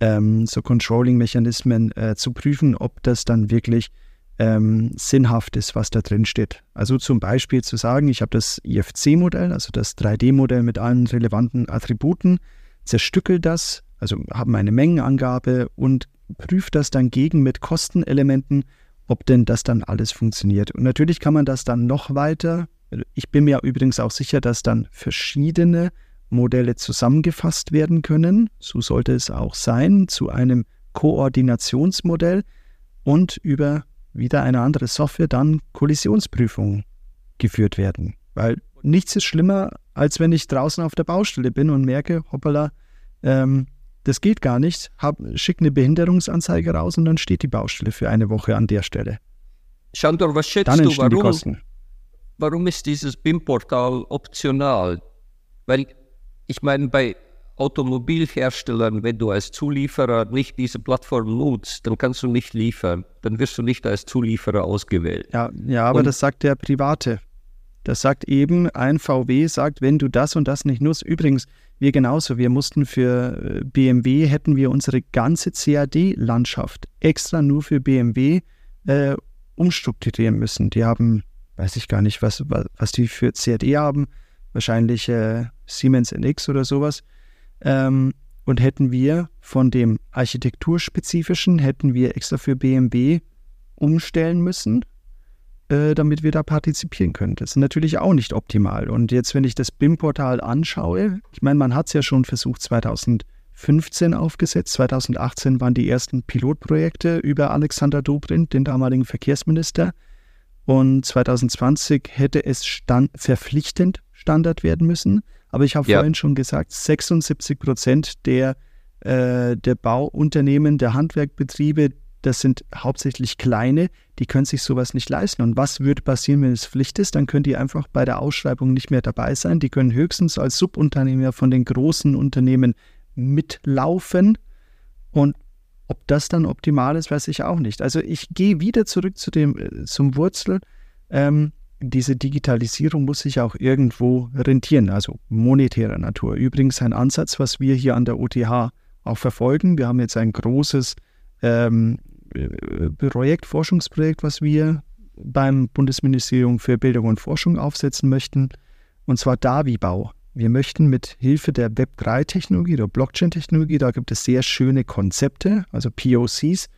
C: ähm, so Controlling-Mechanismen äh, zu prüfen, ob das dann wirklich ähm, sinnhaft ist, was da drin steht. Also zum Beispiel zu sagen, ich habe das IFC-Modell, also das 3D-Modell mit allen relevanten Attributen, zerstückel das, also habe meine Mengenangabe und prüfe das dann gegen mit Kostenelementen, ob denn das dann alles funktioniert. Und natürlich kann man das dann noch weiter. Ich bin mir übrigens auch sicher, dass dann verschiedene Modelle zusammengefasst werden können. So sollte es auch sein, zu einem Koordinationsmodell und über wieder eine andere Software dann Kollisionsprüfungen geführt werden. Weil nichts ist schlimmer, als wenn ich draußen auf der Baustelle bin und merke, hoppala, ähm, das geht gar nicht. Hab, schick eine Behinderungsanzeige raus und dann steht die Baustelle für eine Woche an der Stelle.
B: Chandor, was schätzt du, warum, warum ist dieses BIM-Portal optional? Weil ich meine, bei Automobilherstellern, wenn du als Zulieferer nicht diese Plattform nutzt, dann kannst du nicht liefern. Dann wirst du nicht als Zulieferer ausgewählt.
C: Ja, ja aber und, das sagt der Private. Das sagt eben, ein VW sagt, wenn du das und das nicht nutzt. Übrigens, wir genauso. Wir mussten für äh, BMW, hätten wir unsere ganze CAD-Landschaft extra nur für BMW äh, umstrukturieren müssen. Die haben, weiß ich gar nicht, was, was, was die für CAD haben. Wahrscheinlich äh, Siemens NX oder sowas. Ähm, und hätten wir von dem architekturspezifischen, hätten wir extra für BMW umstellen müssen äh, damit wir da partizipieren können. Das ist natürlich auch nicht optimal. Und jetzt, wenn ich das BIM-Portal anschaue, ich meine, man hat es ja schon versucht 2015 aufgesetzt. 2018 waren die ersten Pilotprojekte über Alexander Dobrindt, den damaligen Verkehrsminister. Und 2020 hätte es stand, verpflichtend Standard werden müssen. Aber ich habe ja. vorhin schon gesagt, 76 Prozent der, äh, der Bauunternehmen, der Handwerkbetriebe, das sind hauptsächlich kleine, die können sich sowas nicht leisten. Und was würde passieren, wenn es Pflicht ist? Dann können die einfach bei der Ausschreibung nicht mehr dabei sein. Die können höchstens als Subunternehmer von den großen Unternehmen mitlaufen. Und ob das dann optimal ist, weiß ich auch nicht. Also ich gehe wieder zurück zu dem, äh, zum Wurzel. Ähm, diese Digitalisierung muss sich auch irgendwo rentieren, also monetärer Natur. Übrigens ein Ansatz, was wir hier an der OTH auch verfolgen. Wir haben jetzt ein großes ähm, äh, Projekt, Forschungsprojekt, was wir beim Bundesministerium für Bildung und Forschung aufsetzen möchten, und zwar Davi-Bau. Wir möchten mit Hilfe der Web3-Technologie oder Blockchain-Technologie, da gibt es sehr schöne Konzepte, also POCs,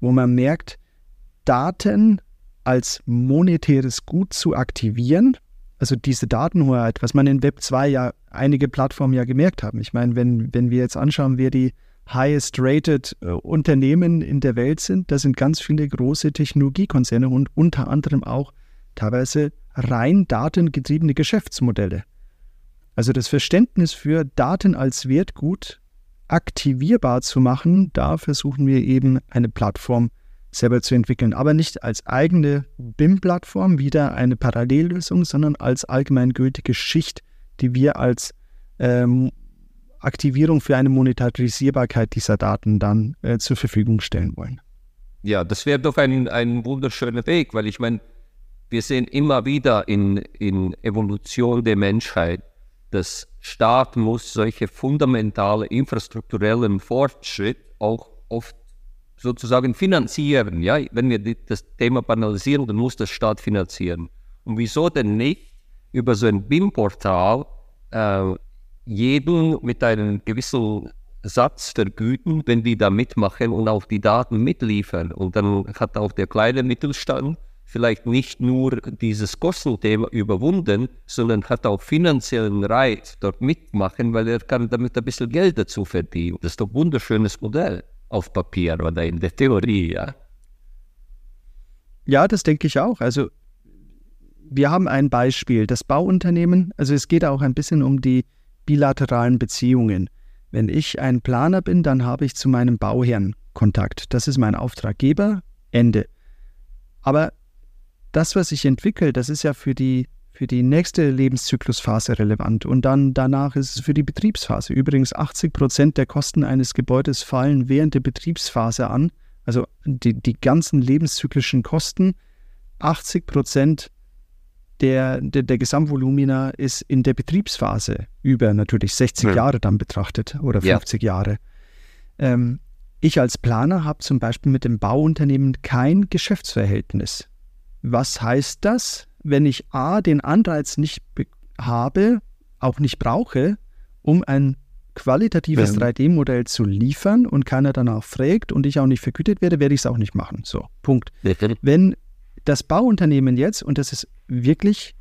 C: wo man merkt, Daten als monetäres Gut zu aktivieren. Also diese Datenhoheit, was man in Web 2 ja einige Plattformen ja gemerkt haben. Ich meine, wenn, wenn wir jetzt anschauen, wer die highest rated äh, Unternehmen in der Welt sind, das sind ganz viele große Technologiekonzerne und unter anderem auch teilweise rein datengetriebene Geschäftsmodelle. Also das Verständnis für Daten als Wertgut aktivierbar zu machen, da versuchen wir eben eine Plattform selber zu entwickeln, aber nicht als eigene BIM-Plattform, wieder eine Parallellösung, sondern als allgemeingültige Schicht, die wir als ähm, Aktivierung für eine Monetarisierbarkeit dieser Daten dann äh, zur Verfügung stellen wollen.
B: Ja, das wäre doch ein, ein wunderschöner Weg, weil ich meine, wir sehen immer wieder in, in Evolution der Menschheit, dass Staat muss solche fundamentale infrastrukturellen Fortschritt auch oft sozusagen finanzieren. Ja? Wenn wir das Thema banalisieren, dann muss der Staat finanzieren. Und wieso denn nicht über so ein BIM-Portal äh, jeden mit einem gewissen Satz vergüten, wenn die da mitmachen und auch die Daten mitliefern. Und dann hat auch der kleine Mittelstand vielleicht nicht nur dieses Kostenthema überwunden, sondern hat auch finanziellen Reiz dort mitmachen, weil er kann damit ein bisschen Geld dazu verdienen. Das ist doch ein wunderschönes Modell auf Papier oder in der Theorie, ja.
C: Ja, das denke ich auch. Also wir haben ein Beispiel, das Bauunternehmen, also es geht auch ein bisschen um die bilateralen Beziehungen. Wenn ich ein Planer bin, dann habe ich zu meinem Bauherrn Kontakt. Das ist mein Auftraggeber. Ende. Aber das, was sich entwickelt, das ist ja für die, für die nächste Lebenszyklusphase relevant. Und dann danach ist es für die Betriebsphase. Übrigens 80 Prozent der Kosten eines Gebäudes fallen während der Betriebsphase an. Also die, die ganzen lebenszyklischen Kosten. 80 Prozent der, der, der Gesamtvolumina ist in der Betriebsphase über natürlich 60 ja. Jahre dann betrachtet oder 50 ja. Jahre. Ähm, ich als Planer habe zum Beispiel mit dem Bauunternehmen kein Geschäftsverhältnis. Was heißt das? Wenn ich A, den Anreiz nicht habe, auch nicht brauche, um ein qualitatives ja. 3D-Modell zu liefern und keiner danach fragt und ich auch nicht vergütet werde, werde ich es auch nicht machen. So, Punkt. Wenn das Bauunternehmen jetzt, und das ist wirklich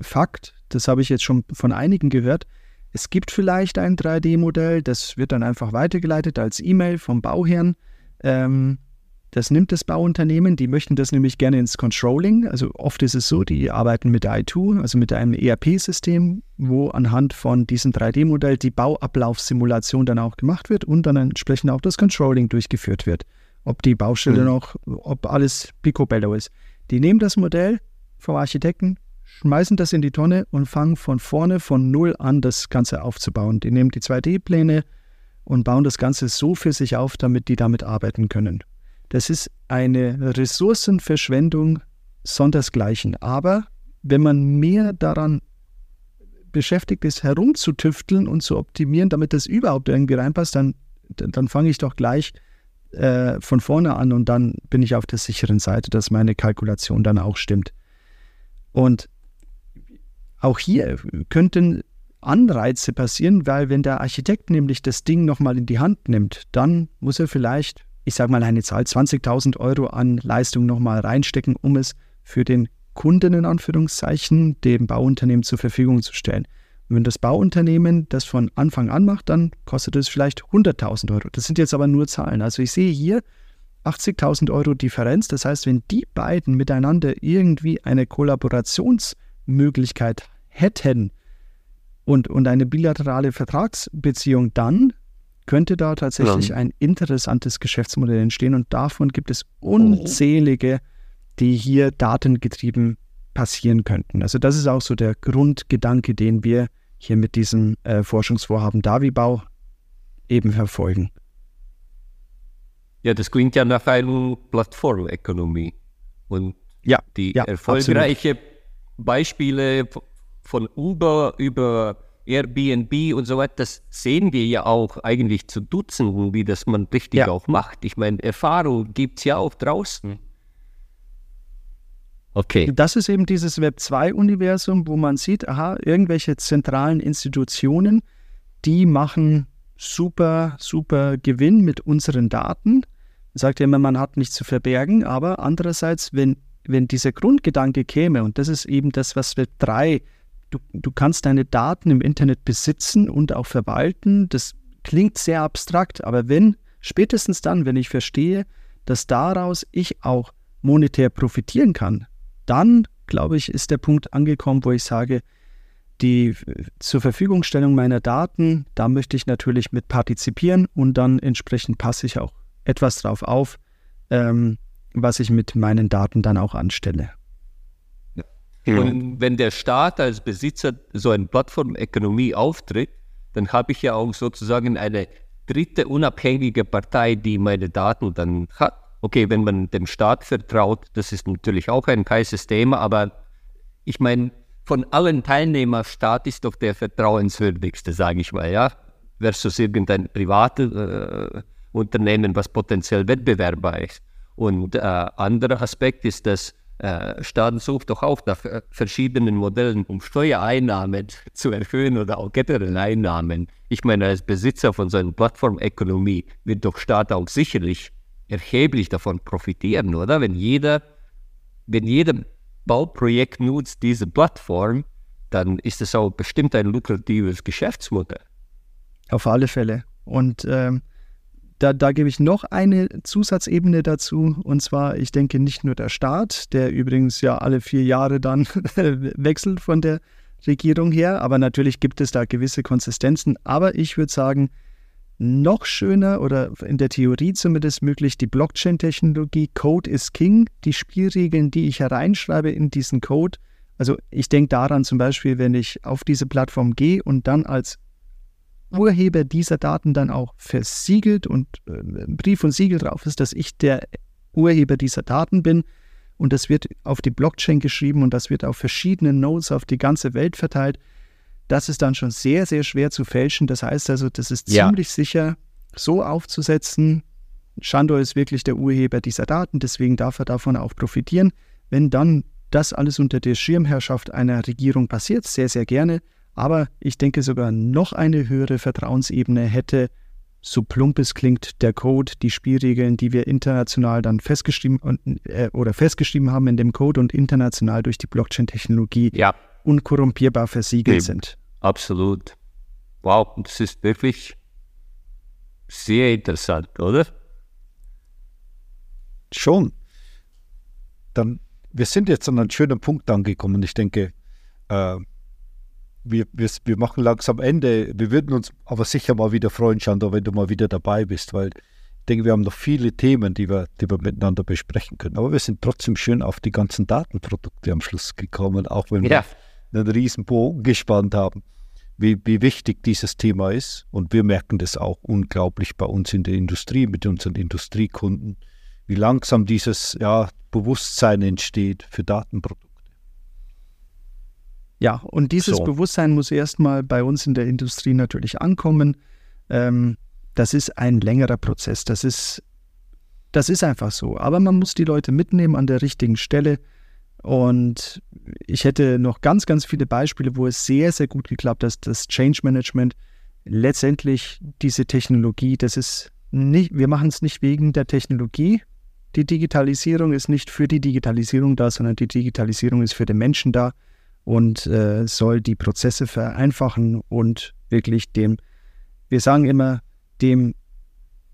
C: Fakt, das habe ich jetzt schon von einigen gehört, es gibt vielleicht ein 3D-Modell, das wird dann einfach weitergeleitet als E-Mail vom Bauherrn. Ähm, das nimmt das Bauunternehmen, die möchten das nämlich gerne ins Controlling. Also oft ist es so, die arbeiten mit i2, also mit einem ERP-System, wo anhand von diesem 3D-Modell die Bauablaufsimulation dann auch gemacht wird und dann entsprechend auch das Controlling durchgeführt wird. Ob die Baustelle mhm. noch, ob alles picobello ist. Die nehmen das Modell vom Architekten, schmeißen das in die Tonne und fangen von vorne, von Null an, das Ganze aufzubauen. Die nehmen die 2D-Pläne und bauen das Ganze so für sich auf, damit die damit arbeiten können. Das ist eine Ressourcenverschwendung sondersgleichen. Aber wenn man mehr daran beschäftigt ist, herumzutüfteln und zu optimieren, damit das überhaupt irgendwie reinpasst, dann, dann fange ich doch gleich äh, von vorne an und dann bin ich auf der sicheren Seite, dass meine Kalkulation dann auch stimmt. Und auch hier könnten Anreize passieren, weil wenn der Architekt nämlich das Ding nochmal in die Hand nimmt, dann muss er vielleicht, ich sage mal eine Zahl, 20.000 Euro an Leistung nochmal reinstecken, um es für den Kunden in Anführungszeichen, dem Bauunternehmen zur Verfügung zu stellen. Und wenn das Bauunternehmen das von Anfang an macht, dann kostet es vielleicht 100.000 Euro. Das sind jetzt aber nur Zahlen. Also ich sehe hier 80.000 Euro Differenz. Das heißt, wenn die beiden miteinander irgendwie eine Kollaborationsmöglichkeit hätten, und, und eine bilaterale Vertragsbeziehung, dann könnte da tatsächlich ja. ein interessantes Geschäftsmodell entstehen und davon gibt es unzählige, die hier datengetrieben passieren könnten. Also das ist auch so der Grundgedanke, den wir hier mit diesem äh, Forschungsvorhaben Davibau eben verfolgen.
B: Ja, das klingt ja nach einer Plattformökonomie. Und ja, die ja, erfolgreichen Beispiele von Uber über Airbnb und so weiter, das sehen wir ja auch eigentlich zu Dutzenden, wie das man richtig ja. auch macht. Ich meine, Erfahrung gibt es ja auch draußen.
C: Okay. Das ist eben dieses Web 2-Universum, wo man sieht, aha, irgendwelche zentralen Institutionen, die machen super, super Gewinn mit unseren Daten. Man sagt ja immer, man hat nichts zu verbergen, aber andererseits, wenn, wenn dieser Grundgedanke käme, und das ist eben das, was Web 3 du, du kannst deine Daten im Internet besitzen und auch verwalten. Das klingt sehr abstrakt, aber wenn, spätestens dann, wenn ich verstehe, dass daraus ich auch monetär profitieren kann, dann, glaube ich, ist der Punkt angekommen, wo ich sage, die zur Verfügungstellung meiner Daten, da möchte ich natürlich mit partizipieren und dann entsprechend passe ich auch etwas drauf auf, ähm, was ich mit meinen Daten dann auch anstelle.
B: Ja. Und wenn der Staat als Besitzer so eine Plattformökonomie auftritt, dann habe ich ja auch sozusagen eine dritte unabhängige Partei, die meine Daten dann hat. Okay, wenn man dem Staat vertraut, das ist natürlich auch ein heißes Thema, aber ich meine, von allen Teilnehmern, Staat ist doch der vertrauenswürdigste, sage ich mal, ja, versus irgendein privates äh, Unternehmen, was potenziell wettbewerbbar ist. Und äh, anderer Aspekt ist, dass äh, Staaten sucht doch auch nach äh, verschiedenen Modellen, um Steuereinnahmen zu erhöhen oder auch generell Einnahmen. Ich meine, als Besitzer von so einer Plattformökonomie wird doch Staat auch sicherlich erheblich davon profitieren, oder? Wenn jeder, wenn jeder Bauprojekt nutzt diese Plattform, dann ist es auch bestimmt ein lukratives Geschäftsmodell.
C: Auf alle Fälle. Und ähm, da, da gebe ich noch eine Zusatzebene dazu. Und zwar, ich denke, nicht nur der Staat, der übrigens ja alle vier Jahre dann (laughs) wechselt von der Regierung her, aber natürlich gibt es da gewisse Konsistenzen. Aber ich würde sagen, noch schöner oder in der Theorie zumindest möglich die Blockchain-Technologie. Code is King. Die Spielregeln, die ich hereinschreibe in diesen Code. Also ich denke daran zum Beispiel, wenn ich auf diese Plattform gehe und dann als Urheber dieser Daten dann auch versiegelt und äh, Brief und Siegel drauf ist, dass ich der Urheber dieser Daten bin. Und das wird auf die Blockchain geschrieben und das wird auf verschiedenen Nodes auf die ganze Welt verteilt. Das ist dann schon sehr, sehr schwer zu fälschen. Das heißt also, das ist ja. ziemlich sicher so aufzusetzen. Shandor ist wirklich der Urheber dieser Daten, deswegen darf er davon auch profitieren. Wenn dann das alles unter der Schirmherrschaft einer Regierung passiert, sehr, sehr gerne, aber ich denke sogar noch eine höhere Vertrauensebene hätte, so plump es klingt, der Code, die Spielregeln, die wir international dann festgeschrieben äh, oder festgeschrieben haben in dem Code und international durch die Blockchain-Technologie ja. unkorrumpierbar versiegelt Eben. sind.
B: Absolut. Wow, das ist wirklich sehr interessant, oder?
A: Schon. Dann, wir sind jetzt an einen schönen Punkt angekommen. Ich denke, äh, wir, wir, wir machen langsam Ende. Wir würden uns aber sicher mal wieder freuen, Chandra, wenn du mal wieder dabei bist, weil ich denke, wir haben noch viele Themen, die wir, die wir miteinander besprechen können. Aber wir sind trotzdem schön auf die ganzen Datenprodukte am Schluss gekommen, auch wenn ja. wir einen riesen Bogen gespannt haben, wie, wie wichtig dieses Thema ist. Und wir merken das auch unglaublich bei uns in der Industrie, mit unseren Industriekunden, wie langsam dieses ja, Bewusstsein entsteht für Datenprodukte.
C: Ja, und dieses so. Bewusstsein muss erstmal bei uns in der Industrie natürlich ankommen. Ähm, das ist ein längerer Prozess. Das ist, das ist einfach so. Aber man muss die Leute mitnehmen an der richtigen Stelle. Und ich hätte noch ganz, ganz viele Beispiele, wo es sehr, sehr gut geklappt hat. Das Change Management, letztendlich diese Technologie, das ist nicht, wir machen es nicht wegen der Technologie. Die Digitalisierung ist nicht für die Digitalisierung da, sondern die Digitalisierung ist für den Menschen da und äh, soll die Prozesse vereinfachen und wirklich dem, wir sagen immer, dem,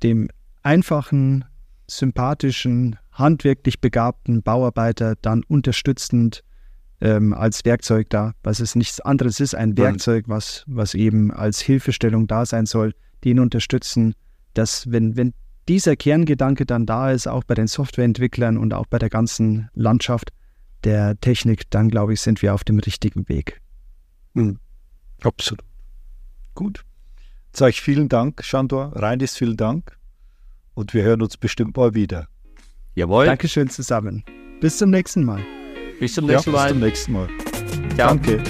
C: dem einfachen, sympathischen, handwerklich begabten Bauarbeiter dann unterstützend ähm, als Werkzeug da, was es nichts anderes ist, ein Werkzeug, was, was eben als Hilfestellung da sein soll, den unterstützen, dass wenn, wenn dieser Kerngedanke dann da ist, auch bei den Softwareentwicklern und auch bei der ganzen Landschaft der Technik, dann glaube ich, sind wir auf dem richtigen Weg.
A: Mhm. Absolut. Gut. Sage ich vielen Dank, Shandor. Reinis, vielen Dank. Und wir hören uns bestimmt mal wieder.
C: Jawohl. Dankeschön zusammen. Bis zum nächsten Mal.
B: Bis zum nächsten ja, Mal.
A: Bis zum nächsten Mal. Ciao. Danke.